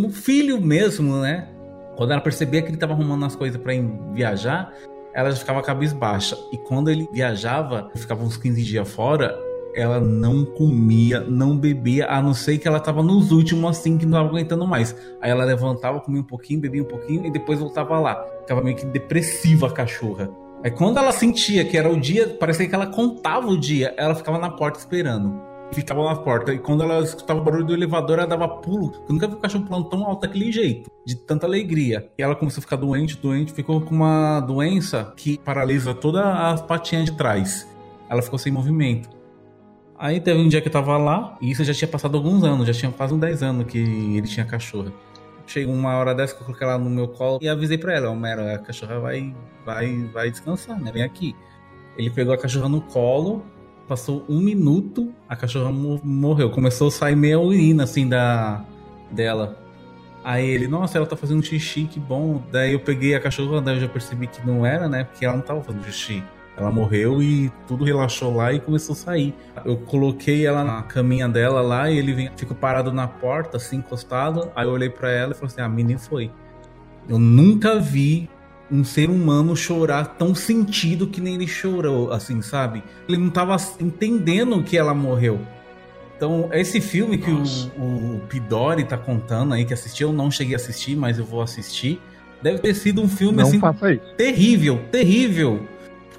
um- um filho mesmo, né? Quando ela percebia que ele tava arrumando as coisas ir viajar, ela já ficava cabisbaixa. E quando ele viajava, ficava uns 15 dias fora, ela não comia, não bebia, a não ser que ela tava nos últimos assim, que não tava aguentando mais. Aí ela levantava, comia um pouquinho, bebia um pouquinho e depois voltava lá. Ficava meio que depressiva a cachorra. Aí quando ela sentia que era o dia, parecia que ela contava o dia, ela ficava na porta esperando. Ficava na porta. E quando ela escutava o barulho do elevador, ela dava pulo. Eu nunca vi o cachorro pulando tão alto daquele jeito, de tanta alegria. E ela começou a ficar doente, doente, ficou com uma doença que paralisa toda a patinha de trás. Ela ficou sem movimento. Aí teve um dia que eu tava lá, e isso já tinha passado alguns anos, já tinha quase uns 10 anos que ele tinha cachorra. Chegou uma hora dessa que eu coloquei ela no meu colo e avisei pra ela, Homero, a cachorra vai, vai, vai descansar, né? Vem aqui. Ele pegou a cachorra no colo, passou um minuto, a cachorra mo- morreu. Começou a sair meia urina, assim, da, dela. Aí ele, nossa, ela tá fazendo xixi, que bom. Daí eu peguei a cachorra, daí eu já percebi que não era, né? Porque ela não tava fazendo xixi. Ela morreu e tudo relaxou lá e começou a sair. Eu coloquei ela na caminha dela lá e ele vem, ficou parado na porta, assim, encostado. Aí eu olhei pra ela e falei assim: a menina foi. Eu nunca vi um ser humano chorar tão sentido que nem ele chorou, assim, sabe? Ele não tava entendendo que ela morreu. Então, esse filme que o, Nossa. o Pidori tá contando aí, que assistiu, eu não cheguei a assistir, mas eu vou assistir. Deve ter sido um filme Não assim faça isso. terrível, terrível.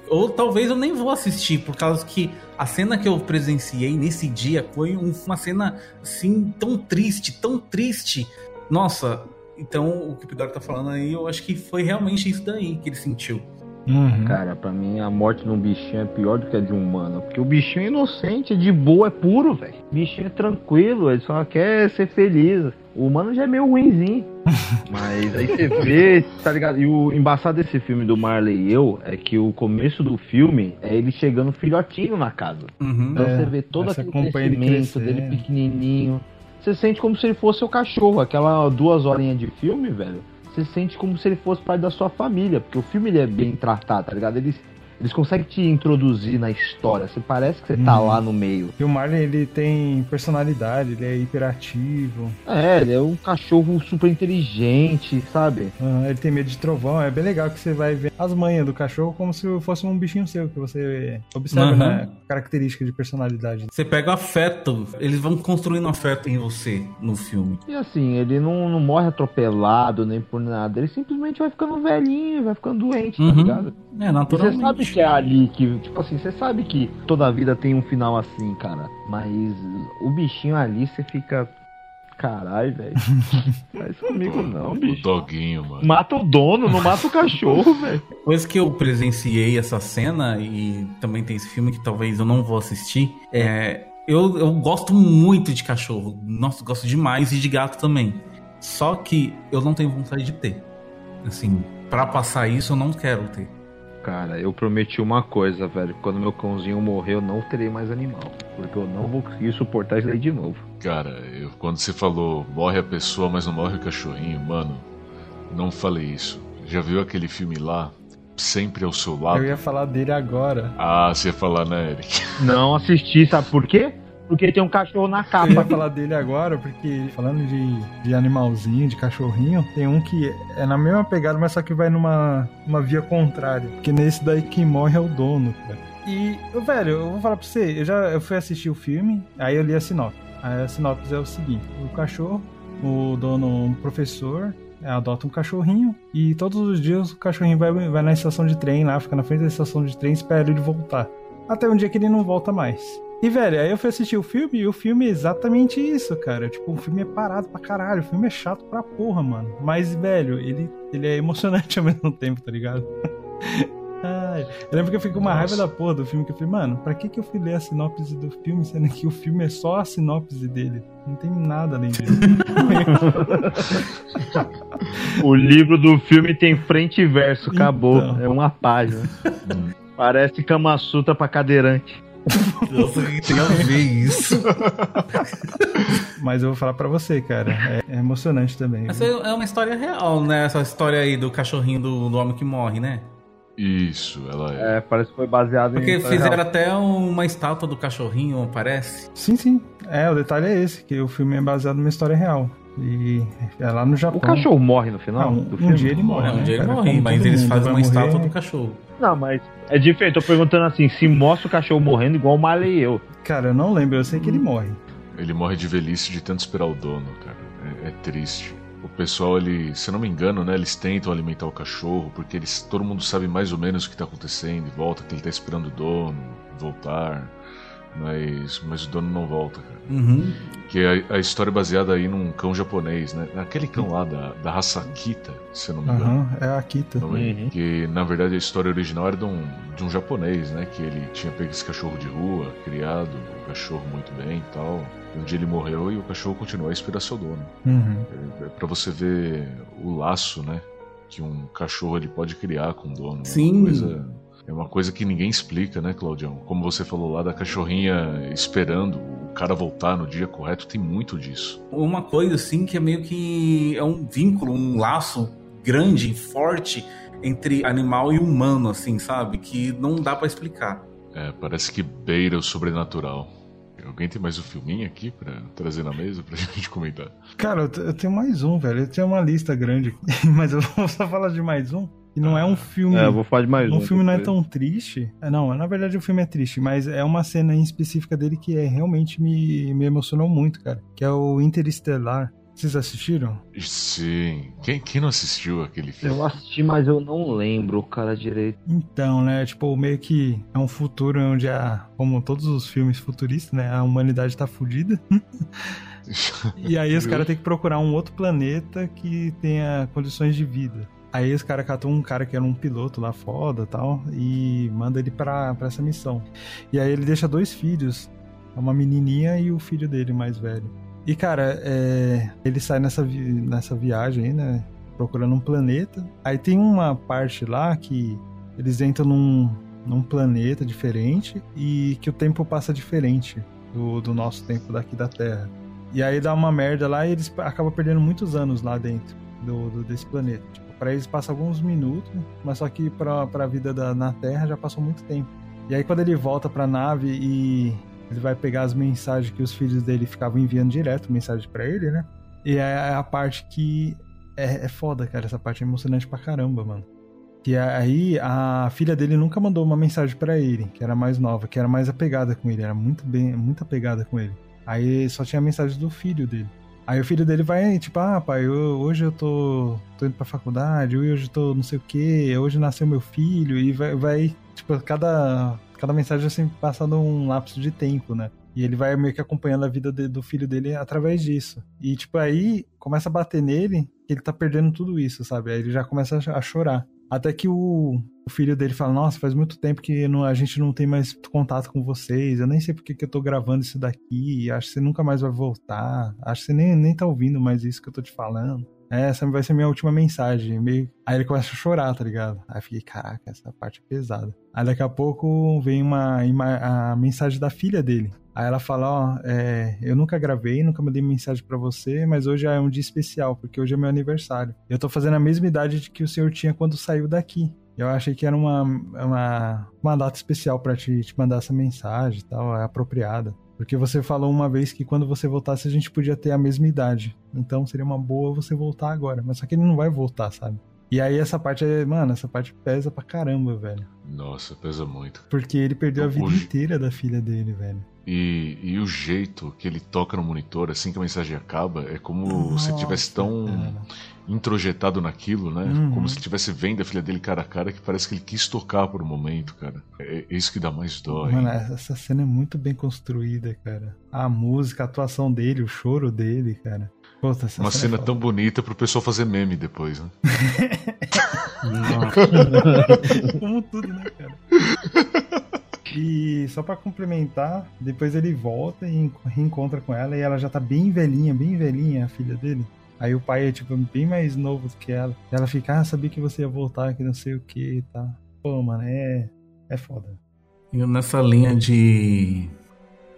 Ou talvez eu nem vou assistir, por causa que a cena que eu presenciei nesse dia foi um- uma cena assim tão triste, tão triste. Nossa, então o que o Pidori tá falando aí, eu acho que foi realmente isso daí que ele sentiu. Uhum. Cara, pra mim a morte de um bichinho é pior do que a de um humano. Porque o bichinho é inocente, é de boa, é puro, velho. O bichinho é tranquilo, ele só quer ser feliz. O humano já é meio ruinzinho. Mas aí você vê, tá ligado? E o embaçado desse filme do Marley e eu é que o começo do filme é ele chegando filhotinho na casa. Uhum. Então É, você vê todo aquele crescimento crescendo. dele pequenininho. Você sente como se ele fosse o cachorro. Aquela duas horinhas de filme, velho. Você sente como se ele fosse parte da sua família. Porque o filme ele é bem tratado, tá ligado? Eles conseguem te introduzir na história. Você parece que você tá Uhum. lá no meio. E o Marley, ele tem personalidade, ele é hiperativo, É, ele é um cachorro super inteligente, sabe? ah, ele tem medo de trovão. É bem legal que você vai ver as manhas do cachorro como se fosse um bichinho seu, que você observa, Uhum. né? Característica de personalidade. Você pega o afeto, eles vão construindo afeto em você no filme. E assim, ele não, não morre atropelado nem por nada. Ele simplesmente vai ficando velhinho, vai ficando doente, tá Uhum. ligado? É, E Você naturalmente. sabe que é ali que, tipo assim, você sabe que toda vida tem um final assim, cara. Mas o bichinho ali, você fica. Caralho, velho. Faz comigo não, O bicho. doguinho, mano. Mata o dono, não mata o cachorro, velho. Depois que eu presenciei essa cena, e também tem esse filme que talvez eu não vou assistir, é, eu, eu gosto muito de cachorro. Nossa, gosto demais e de gato também. Só que eu não tenho vontade de ter. Assim, pra passar isso, eu não quero ter. Cara, eu prometi uma coisa, velho. Quando meu cãozinho morrer, eu não terei mais animal. Porque eu não vou conseguir suportar isso aí de novo. Cara, eu, quando você falou morre a pessoa, mas não morre o cachorrinho, mano, não falei isso. Já viu aquele filme lá? Sempre ao seu lado? Eu ia falar dele agora. Ah, você ia falar, né, Eric? Não assisti, sabe por quê? Porque tem um cachorro na Eu ia capa. falar dele agora, porque falando de, de animalzinho, de cachorrinho, tem um que é na mesma pegada, mas só que vai numa uma via contrária. Porque nesse daí quem morre é o dono, cara. E, velho, eu vou falar pra você, eu já eu fui assistir o filme, aí eu li a sinopse. Aí a sinopse é o seguinte: o cachorro, o dono, um professor, adota um cachorrinho e todos os dias o cachorrinho vai, vai na estação de trem lá, fica na frente da estação de trem e espera ele voltar. Até um dia que ele não volta mais. E, velho, aí eu fui assistir o filme e o filme é exatamente isso, cara. Tipo, o filme é parado pra caralho. O filme é chato pra porra, mano. Mas, velho, ele, ele é emocionante ao mesmo tempo, tá ligado? Ai, eu lembro que eu fiquei com uma raiva da porra do filme, que eu falei, mano, pra que que eu fui ler a sinopse do filme, sendo que o filme é só a sinopse dele? Não tem nada além disso. O livro do filme tem frente e verso, acabou. Então. É uma página. Parece Kama Sutra pra cadeirante. Nossa, o que tem a ver isso? Mas eu vou falar pra você, cara, é, é emocionante também. Essa viu? é uma história real, né? Essa história aí do cachorrinho do, do homem que morre, né? Isso, ela é. É, parece que foi baseado Porque em. fizeram até uma estátua do cachorrinho, parece. Sim, sim. É, o detalhe é esse, que o filme é baseado numa história real. E é lá no Japão. O cachorro morre no final Não, do um filme? dia ele morre. É, um né, dia ele cara? morre, Como mas eles fazem uma estátua morrer. do cachorro. Não, mas é diferente. Tô perguntando assim: se mostra o cachorro morrendo igual o Marley e eu. Cara, eu não lembro, eu sei que ele morre. Ele morre de velhice de tanto esperar o dono, cara. É, é triste. O pessoal, ele, se eu não me engano, né, eles tentam alimentar o cachorro porque eles, todo mundo sabe mais ou menos o que tá acontecendo e volta, que ele tá esperando o dono voltar, mas, mas o dono não volta, cara. Uhum. Que a, a história é baseada aí num cão japonês, né? Naquele cão lá da, da raça Akita, se eu não me engano. Aham, é a Kita. Não é? Uhum. Que na verdade a história original era de um, de um japonês, né? Que ele tinha pego esse cachorro de rua, criado o cachorro muito bem e tal. E um dia ele morreu e o cachorro continuou a esperar seu dono. Uhum. É, é pra você ver o laço, né? Que um cachorro ele pode criar com o dono. É Sim. uma coisa, é uma coisa que ninguém explica, né, Claudião? Como você falou lá da cachorrinha esperando o cara voltar no dia correto, tem muito disso. Uma coisa assim que é meio que é um vínculo, um laço grande, forte entre animal e humano, assim, sabe? Que não dá pra explicar. É, parece que beira o sobrenatural. Alguém tem mais um filminho aqui pra trazer na mesa pra gente comentar? Cara, eu, eu tenho mais um, velho. Eu tinha uma lista grande mas eu vou só falar de mais um. E não é um filme. É, eu vou falar de mais um. O filme não é tão triste. É, Não, na verdade o filme é triste, mas é uma cena em específica dele que é, realmente me, me emocionou muito, cara. Que é o Interestelar. Vocês assistiram? Sim. Quem, quem não assistiu aquele filme? Eu assisti, mas eu não lembro o cara direito. Então, né, tipo, meio que é um futuro onde a, como todos os filmes futuristas, né, a humanidade tá fudida. E aí os caras têm que procurar um outro planeta que tenha condições de vida. Aí os caras catam um cara que era um piloto lá foda tal e manda ele pra, pra essa missão. E aí ele deixa dois filhos, uma menininha e o filho dele mais velho. E cara, é, ele sai nessa, vi- nessa viagem né? Procurando um planeta. Aí tem uma parte lá que eles entram num, num planeta diferente e que o tempo passa diferente do, do nosso tempo daqui da Terra. E aí dá uma merda lá e eles acabam perdendo muitos anos lá dentro do, do- desse planeta. Pra eles passa alguns minutos, mas só que pra, pra vida da, na Terra já passou muito tempo. E aí quando ele volta pra nave e ele vai pegar as mensagens que os filhos dele ficavam enviando direto, mensagem pra ele, né? E é a parte que é, é foda, cara. Essa parte é emocionante pra caramba, mano. Que aí a filha dele nunca mandou uma mensagem pra ele, que era mais nova, que era mais apegada com ele, era muito bem, muito apegada com ele. Aí só tinha a mensagem do filho dele. Aí o filho dele vai, tipo, ah, pai, eu- hoje eu tô, tô indo pra faculdade, hoje eu tô não sei o que, hoje nasceu meu filho, e vai, vai tipo, cada, cada mensagem sempre passando um lapso de tempo, né? E ele vai meio que acompanhando a vida de- do filho dele através disso. E, tipo, aí começa a bater nele que ele tá perdendo tudo isso, sabe? Aí ele já começa a chorar. Até que o, o filho dele fala: Nossa, faz muito tempo que não- a gente não tem mais contato com vocês. Eu nem sei porque que eu tô gravando isso daqui. Acho que você nunca mais vai voltar. Acho que você nem, nem tá ouvindo mais isso que eu tô te falando. essa vai ser minha última mensagem. Meio... Aí ele começa a chorar, tá ligado? Aí eu fiquei, caraca, essa parte é pesada. Aí daqui a pouco vem uma, ima- a mensagem da filha dele. Aí ela fala, ó, é, eu nunca gravei, nunca mandei mensagem pra você, mas hoje é um dia especial, porque hoje é meu aniversário. Eu tô fazendo a mesma idade de que o senhor tinha quando saiu daqui. Eu achei que era uma, uma, uma data especial pra te, te mandar essa mensagem e tal, é apropriada. Porque você falou uma vez que quando você voltasse a gente podia ter a mesma idade. Então seria uma boa você voltar agora. Mas só que ele não vai voltar, sabe? E aí essa parte, é- mano, essa parte pesa pra caramba, velho. Nossa, pesa muito. Porque ele perdeu a vida Hoje- inteira da filha dele, velho. E, e o jeito que ele toca no monitor assim que a mensagem acaba é como se ele tivesse tão cara. introjetado naquilo, né? Uhum. Como se ele estivesse vendo a filha dele cara a cara que parece que ele quis tocar por um momento, cara. É, é isso que dá mais dó. Mano, essa essa cena é muito bem construída, cara. A música, a atuação dele, o choro dele, cara. Puta, Uma cena cena é tão bonita pro pessoal fazer meme depois, né? Como tudo, né, cara? E só pra complementar, depois ele volta e en- reencontra com ela e ela já tá bem velhinha, bem velhinha, a filha dele. Aí o pai é, tipo, bem mais novo do que ela. Ela fica, ah, sabia que você ia voltar, que não sei o que e tá. Pô, mano, é. É foda. E nessa linha de,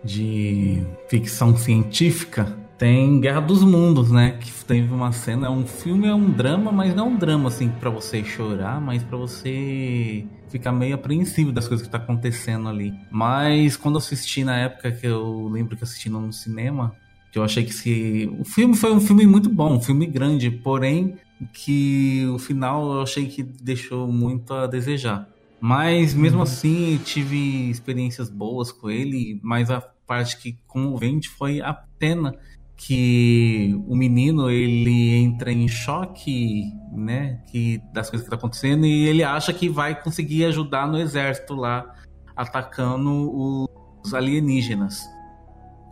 de ficção científica, tem Guerra dos Mundos, né? Que teve uma cena, é um filme, é um drama, mas não um drama assim pra você chorar, mas pra você ficar meio apreensivo das coisas que tá acontecendo ali. Mas quando eu assisti na época que eu lembro que assisti no cinema, que eu achei que se o filme foi um filme muito bom, um filme grande, porém que o final eu achei que deixou muito a desejar. Mas mesmo assim tive experiências boas com ele, mas a parte que comovente foi a pena que o menino ele entra em choque, né, que das coisas que tá acontecendo e ele acha que vai conseguir ajudar no exército lá atacando os alienígenas.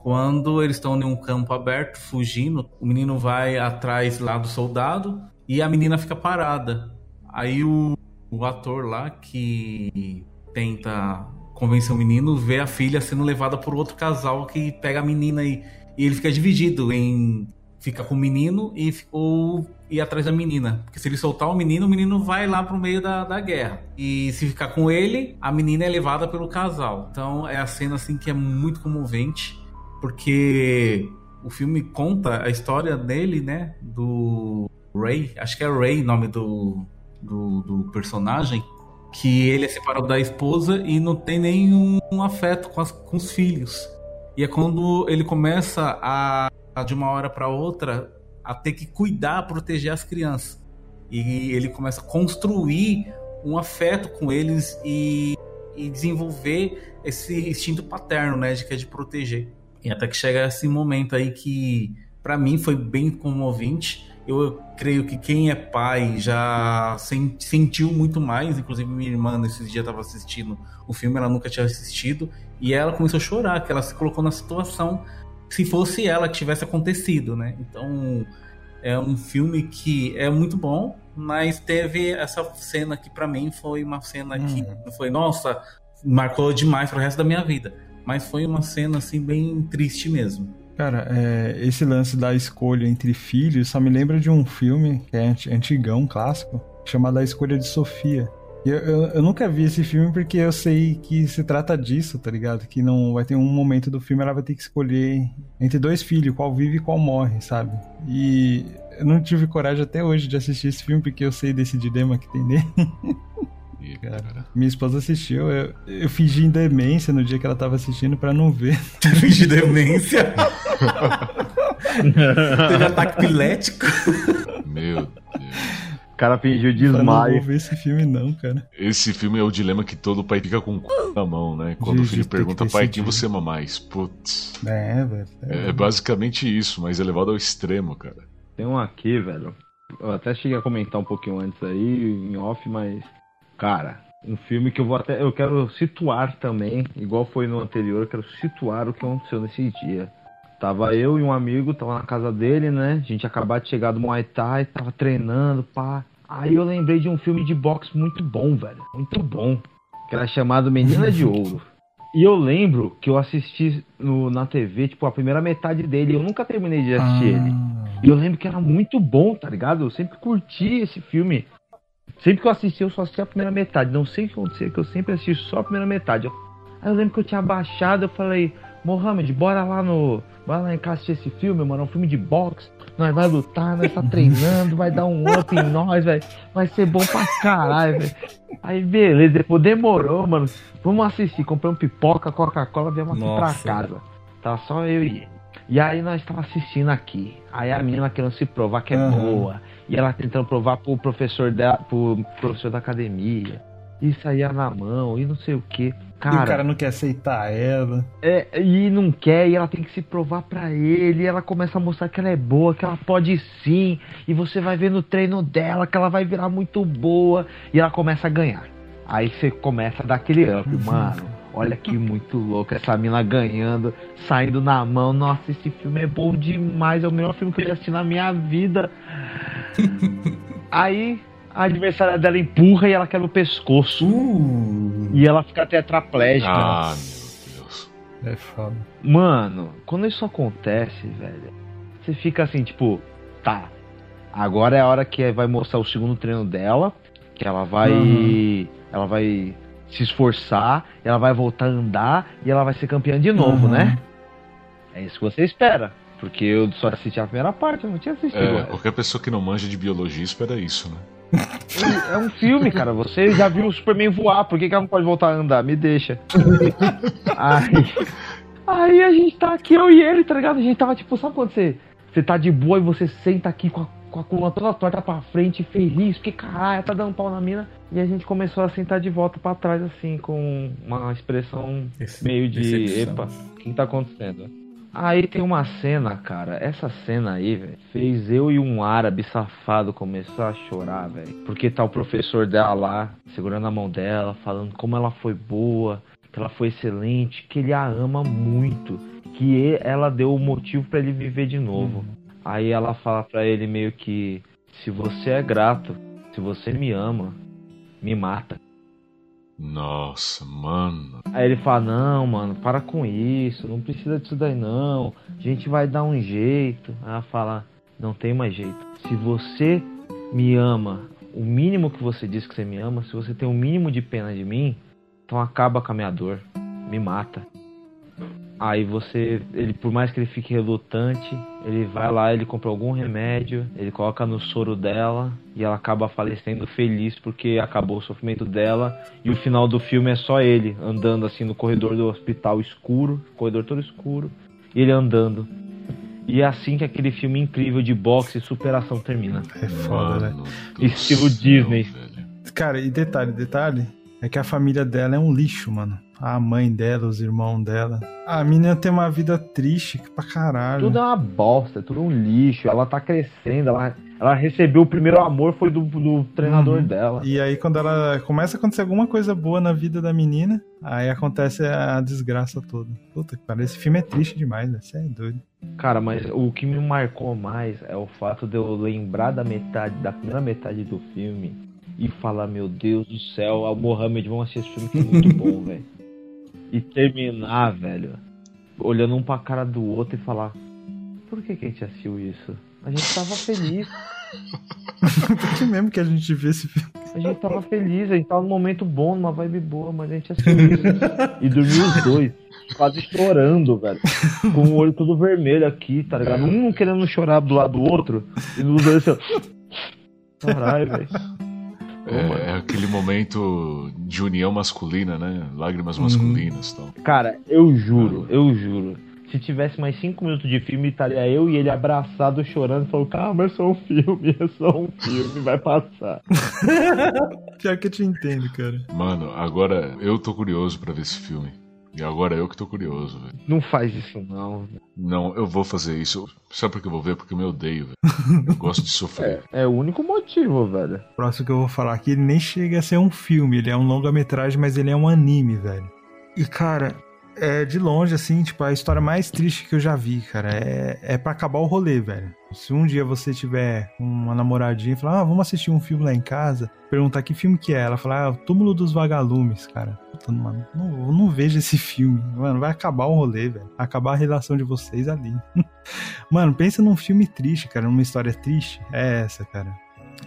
Quando eles estão em um campo aberto fugindo, o menino vai atrás lá do soldado e a menina fica parada. Aí o, o ator lá que tenta convencer o menino vê a filha sendo levada por outro casal que pega a menina e, e ele fica dividido em fica com o menino e ou ir atrás da menina. Porque se ele soltar o menino, o menino vai lá pro meio da, da guerra. E se ficar com ele, a menina é levada pelo casal. Então é a cena assim que é muito comovente, porque o filme conta a história dele, né, do Ray, acho que é Ray o nome do, do, do personagem, que ele é separado da esposa e não tem nenhum afeto com, as- com os filhos. E é quando ele começa a, a, de uma hora para outra, a ter que cuidar, proteger as crianças. E ele começa a construir um afeto com eles e, e desenvolver esse instinto paterno, né, de que é de proteger. E até que chega esse momento aí que, para mim, foi bem comovente. Eu creio que quem é pai já sen- sentiu muito mais. Inclusive, minha irmã, nesses dias, estava assistindo o filme, ela nunca tinha assistido. E ela começou a chorar, que ela se colocou na situação se fosse ela que tivesse acontecido, né? Então, é um filme que é muito bom, mas teve essa cena que, para mim, foi uma cena que Uhum. foi, nossa, marcou demais pro resto da minha vida. Mas foi uma cena, assim, bem triste mesmo. Cara, é, esse lance da escolha entre filhos só me lembra de um filme que é anti- antigão, clássico, chamado A Escolha de Sofia. Eu, eu, eu nunca vi esse filme porque eu sei que se trata disso, tá ligado? Que não vai ter um momento do filme ela vai ter que escolher entre dois filhos, qual vive e qual morre, sabe? E eu não tive coragem até hoje de assistir esse filme porque eu sei desse dilema que tem nele. E, Cara, minha esposa assistiu, eu, eu fingi em demência no dia que ela tava assistindo pra não ver. de demência. Teve ataque pilético. meu Deus. O cara fingiu Falei, não vou desmaio. ver esse filme não, cara. Esse filme é o dilema que todo pai fica com o cu na mão, né? Quando o De- filho pergunta, que pai, quem você ama mais? Putz. É, velho. É, é basicamente isso, mas é levado ao extremo, cara. Tem um aqui, velho. Eu até cheguei a comentar um pouquinho antes aí, em off, mas. Cara, um filme que eu vou até. Eu quero situar também, igual foi no anterior, eu quero situar o que aconteceu nesse dia. Tava eu e um amigo, tava na casa dele, né? A gente acabou de chegar do Muay Thai, tava treinando, pá. Aí eu lembrei de um filme de boxe muito bom, velho. Muito bom. Que era chamado Menina de Ouro. E eu lembro que eu assisti no, na TV, tipo, a primeira metade dele. Eu nunca terminei de assistir ele. Ah, E eu lembro que era muito bom, tá ligado? Eu sempre curti esse filme. Sempre que eu assisti, eu só assisti a primeira metade. Não sei o que acontecia, que eu sempre assisti só a primeira metade. Eu- Aí eu lembro que eu tinha baixado, eu falei, Mohamed, bora lá no. Bora lá em casa assistir esse filme, mano. É um filme de boxe. Nós vai lutar, nós tá treinando, vai dar um up em nós, velho. Vai ser bom pra caralho, velho. Aí beleza, depois demorou, mano. Vamos assistir. Comprei um pipoca, Coca-Cola, viemos aqui pra casa. Tá só eu e ele. E aí nós tava assistindo aqui. Aí a menina querendo se provar que é Aham. boa. E ela tentando provar pro professor da, pro professor da academia. E saía na mão, e não sei o que. e o Cara, cara não quer aceitar ela. é, e não quer, e ela tem que se provar pra ele. E ela começa a mostrar que ela é boa, que ela pode sim. E você vai ver no treino dela que ela vai virar muito boa. E ela começa a ganhar. Aí você começa a dar aquele up, mano. Olha que muito louco, essa mina ganhando, saindo na mão. Nossa, esse filme é bom demais. É o melhor filme que eu já assisti na minha vida. Aí a adversária dela empurra e ela quebra o pescoço. Uh, E ela fica tetraplégica. Ah, meu Deus. É foda. Mano, quando isso acontece, velho, você fica assim, tipo, tá. Agora é a hora que vai mostrar o segundo treino dela, que ela vai. Uhum. Ela vai se esforçar, ela vai voltar a andar e ela vai ser campeã de novo, Uhum. né? É isso que você espera. Porque eu só assisti a primeira parte, eu não tinha assistido. É, qualquer pessoa que não manja de biologia espera isso, né? É um filme, cara. Você já viu o Superman voar, por que, que ela não pode voltar a andar? Me deixa. aí, aí a gente tá aqui, eu e ele, tá ligado? A gente tava tipo, sabe quando você, você tá de boa e você senta aqui com a, com a coluna toda torta pra frente, feliz, porque caralho, tá dando pau na mina. E a gente começou a sentar de volta pra trás, assim, com uma expressão meio de decepção. epa, o que tá acontecendo? Aí tem uma cena, cara. Essa cena aí, velho, fez eu e um árabe safado começar a chorar, velho. Porque tá o professor dela lá, segurando a mão dela, falando como ela foi boa, que ela foi excelente, que ele a ama muito, que ela deu o motivo pra ele viver de novo. Aí ela fala pra ele meio que: se você é grato, se você me ama, me mata. Nossa, mano. Aí ele fala, não, mano, para com isso, não precisa disso daí não. A gente vai dar um jeito. Ela fala, não tem mais jeito. Se você me ama, o mínimo que você diz que você me ama, se você tem o mínimo de pena de mim, então acaba com a minha dor. Me mata. Aí você, ele, por mais que ele fique relutante, ele vai lá, ele compra algum remédio, ele coloca no soro dela e ela acaba falecendo feliz porque acabou o sofrimento dela. E o final do filme é só ele andando assim no corredor do hospital escuro, corredor todo escuro, e ele andando. E é assim que aquele filme incrível de boxe e superação termina. É foda, né? Mano Estilo Disney. velho. Cara, e detalhe, detalhe, é que a família dela é um lixo, mano. A mãe dela, os irmãos dela. A menina tem uma vida triste pra caralho. Tudo é uma bosta, tudo um lixo. Ela tá crescendo, ela, ela recebeu o primeiro amor, foi do, do treinador Uhum. dela. E aí, quando ela começa a acontecer alguma coisa boa na vida da menina, aí acontece a desgraça toda. Puta que pariu, esse filme é triste demais, né? Você é doido. Cara, mas o que me marcou mais é o fato de eu lembrar da metade, da primeira metade do filme e falar, meu Deus do céu, o Mohamed, vamos assistir esse filme que é muito bom, velho. E terminar, velho, olhando um pra cara do outro e falar, por que, que a gente assistiu isso? A gente tava feliz, Por que mesmo que a gente vê esse filme? a gente tava feliz, a gente tava num momento bom, numa vibe boa, mas a gente assistiu isso. E dormiu os dois, quase chorando, velho. Com o olho todo vermelho aqui, tá ligado? Um querendo chorar do lado do outro, e os dois assim, ó. Caralho, velho. É, é aquele momento de união masculina, né? Lágrimas masculinas e tal. Cara, eu juro, eu juro. Se tivesse mais cinco minutos de filme, estaria eu e ele abraçado, chorando, falando, calma, é só um filme, é só um filme, vai passar. Pior que eu te entendo, cara. Mano, agora eu tô curioso pra ver esse filme. E agora eu que tô curioso, velho. Não faz isso não. Não, eu vou fazer isso. Sabe por que eu vou ver? Porque eu me odeio, velho. Eu gosto de sofrer. É o único motivo, velho. O próximo que eu vou falar aqui, ele nem chega a ser um filme, ele é um longa-metragem, mas ele é um anime, velho. E cara, é de longe, assim, tipo, a história mais triste que eu já vi, cara. É, é pra acabar o rolê, velho. Se um dia você tiver uma namoradinha e falar, ah, vamos assistir um filme lá em casa, perguntar que filme que é, ela falar, ah, o Túmulo dos Vagalumes, cara. Puta, mano, não, eu não vejo esse filme. Mano, vai acabar o rolê, velho. Acabar a relação de vocês ali. mano, pensa num filme triste, cara, numa história triste. É essa, cara.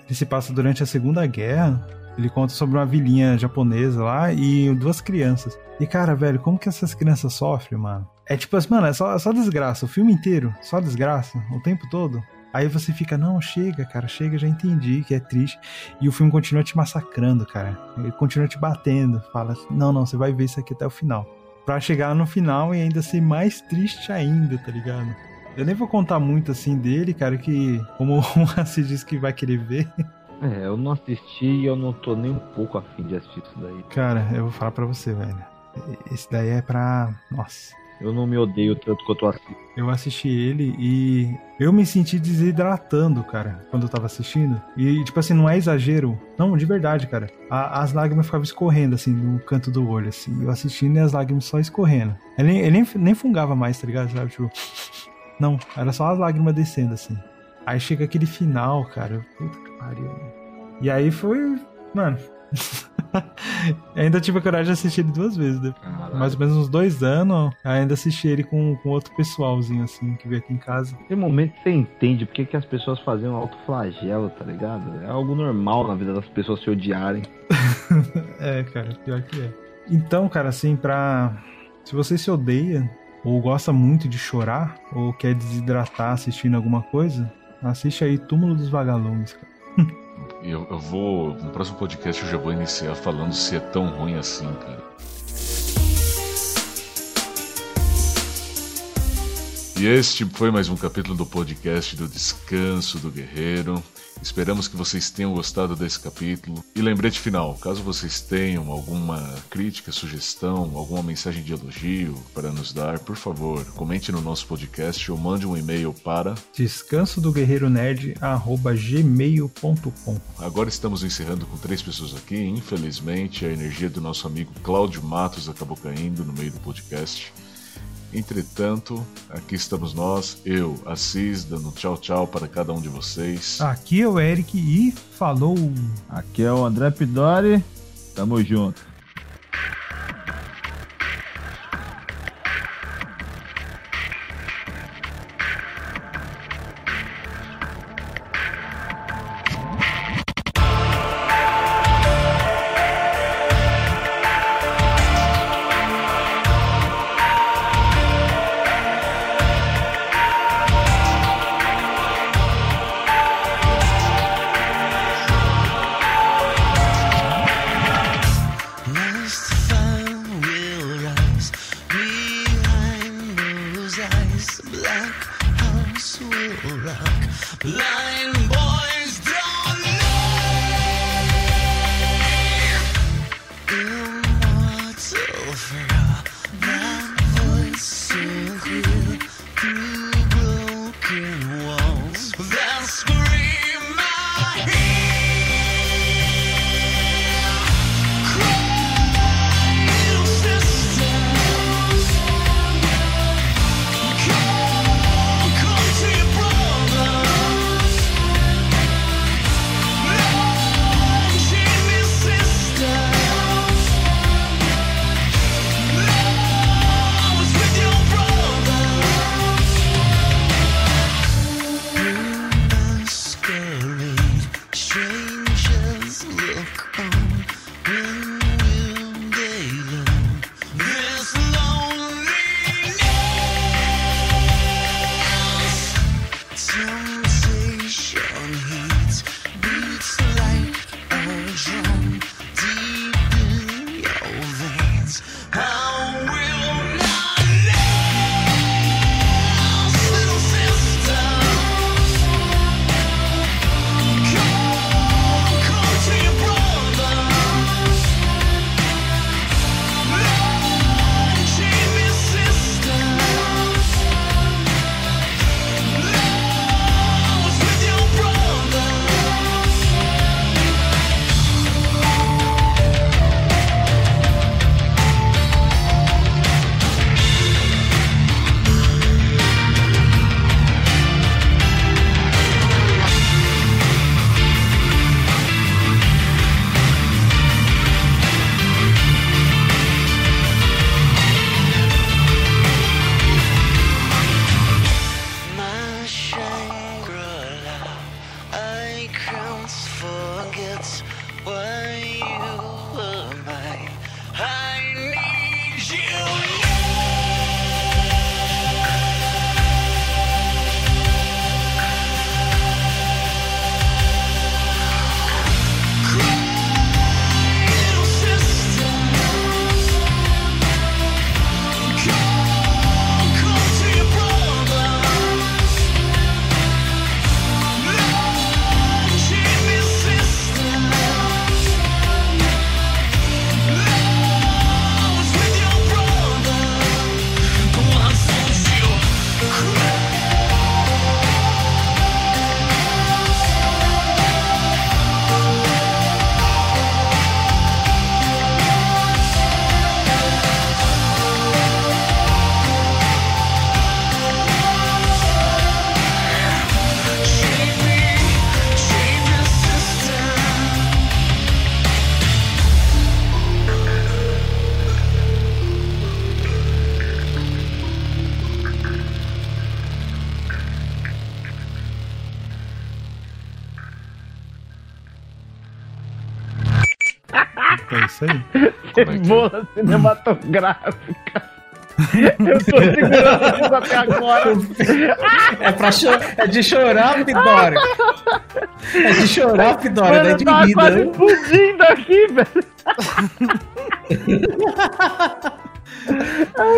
Ele se passa durante a Segunda Guerra. Ele conta sobre uma vilinha japonesa lá e duas crianças. E, cara, velho, como que essas crianças sofrem, mano? É tipo assim, mano, é só, é só desgraça. O filme inteiro, só desgraça, o tempo todo. Aí você fica, não, chega, cara, chega, já entendi que é triste. E o filme continua te massacrando, cara. Ele continua te batendo. Fala, não, não, você vai ver isso aqui até o final. Pra chegar no final e ainda ser mais triste ainda, tá ligado? Eu nem vou contar muito assim dele, cara, que como o Assis disse que vai querer ver. É, eu não assisti e eu não tô nem um pouco afim de assistir isso daí. Cara, eu vou falar pra você, velho. Esse daí é pra. Nossa. Eu não me odeio tanto quanto eu assisto. Eu assisti ele e eu me senti desidratando, cara, quando eu tava assistindo. E, tipo assim, não é exagero. Não, de verdade, cara. A, as lágrimas ficavam escorrendo, assim, no canto do olho, assim. Eu assistindo e as lágrimas só escorrendo. Ele, ele nem, nem fungava mais, tá ligado? Sabe? Tipo. Não, era só as lágrimas descendo, assim. Aí chega aquele final, cara. Puta pariu. E aí foi. Mano. ainda tive a coragem de assistir ele duas vezes. Né? Mais ou menos uns dois anos. Ainda assisti ele com, com outro pessoalzinho, assim, que veio aqui em casa. Tem momento que você entende porque que as pessoas faziam autoflagelo, tá ligado? É algo normal na vida das pessoas se odiarem. é, cara, pior que é. Então, cara, assim, pra. Se você se odeia, ou gosta muito de chorar, ou quer desidratar assistindo alguma coisa, assiste aí Túmulo dos Vagalumes, cara. Eu, eu vou. No próximo podcast eu já vou iniciar falando se é tão ruim assim, cara. E este foi mais um capítulo do podcast do Descanso do Guerreiro. Esperamos que vocês tenham gostado desse capítulo. E lembrete final: caso vocês tenham alguma crítica, sugestão, alguma mensagem de elogio para nos dar, por favor, comente no nosso podcast ou mande um e-mail para descanso do guerreiro gmail.com. Agora estamos encerrando com três pessoas aqui. Infelizmente, a energia do nosso amigo Cláudio Matos acabou caindo no meio do podcast. Entretanto, aqui estamos nós, eu, Assis, dando tchau tchau para cada um de vocês. Aqui é o Eric e falou. Aqui é o André Pidori, tamo junto. Cebola cinematográfica. Eu tô segurando isso até agora. É, pra cho é de chorar, Pidori. É de chorar, Pidori, não é Mano, de tá rir, quase não. explodindo aqui, velho.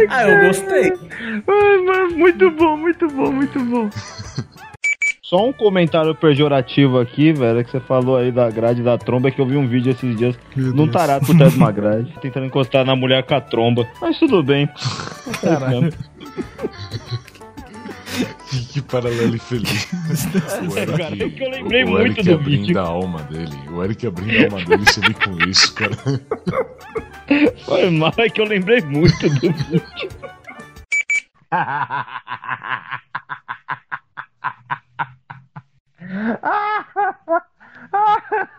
Ah, eu gostei. Ai, mano, muito bom, muito bom, muito bom. Só um comentário pejorativo aqui, velho, que você falou aí da grade da tromba, é que eu vi um vídeo esses dias Meu num tarado por trás de uma grade, tentando encostar na mulher com a tromba. Mas tudo bem. Caralho. Que, que paralelo infeliz. O Eric, Cara, é que eu lembrei o muito Eric do abrindo vídeo. a alma dele. O Eric abrindo a alma dele, você vê com isso, cara. Foi mal, é que eu lembrei muito do vídeo. ah!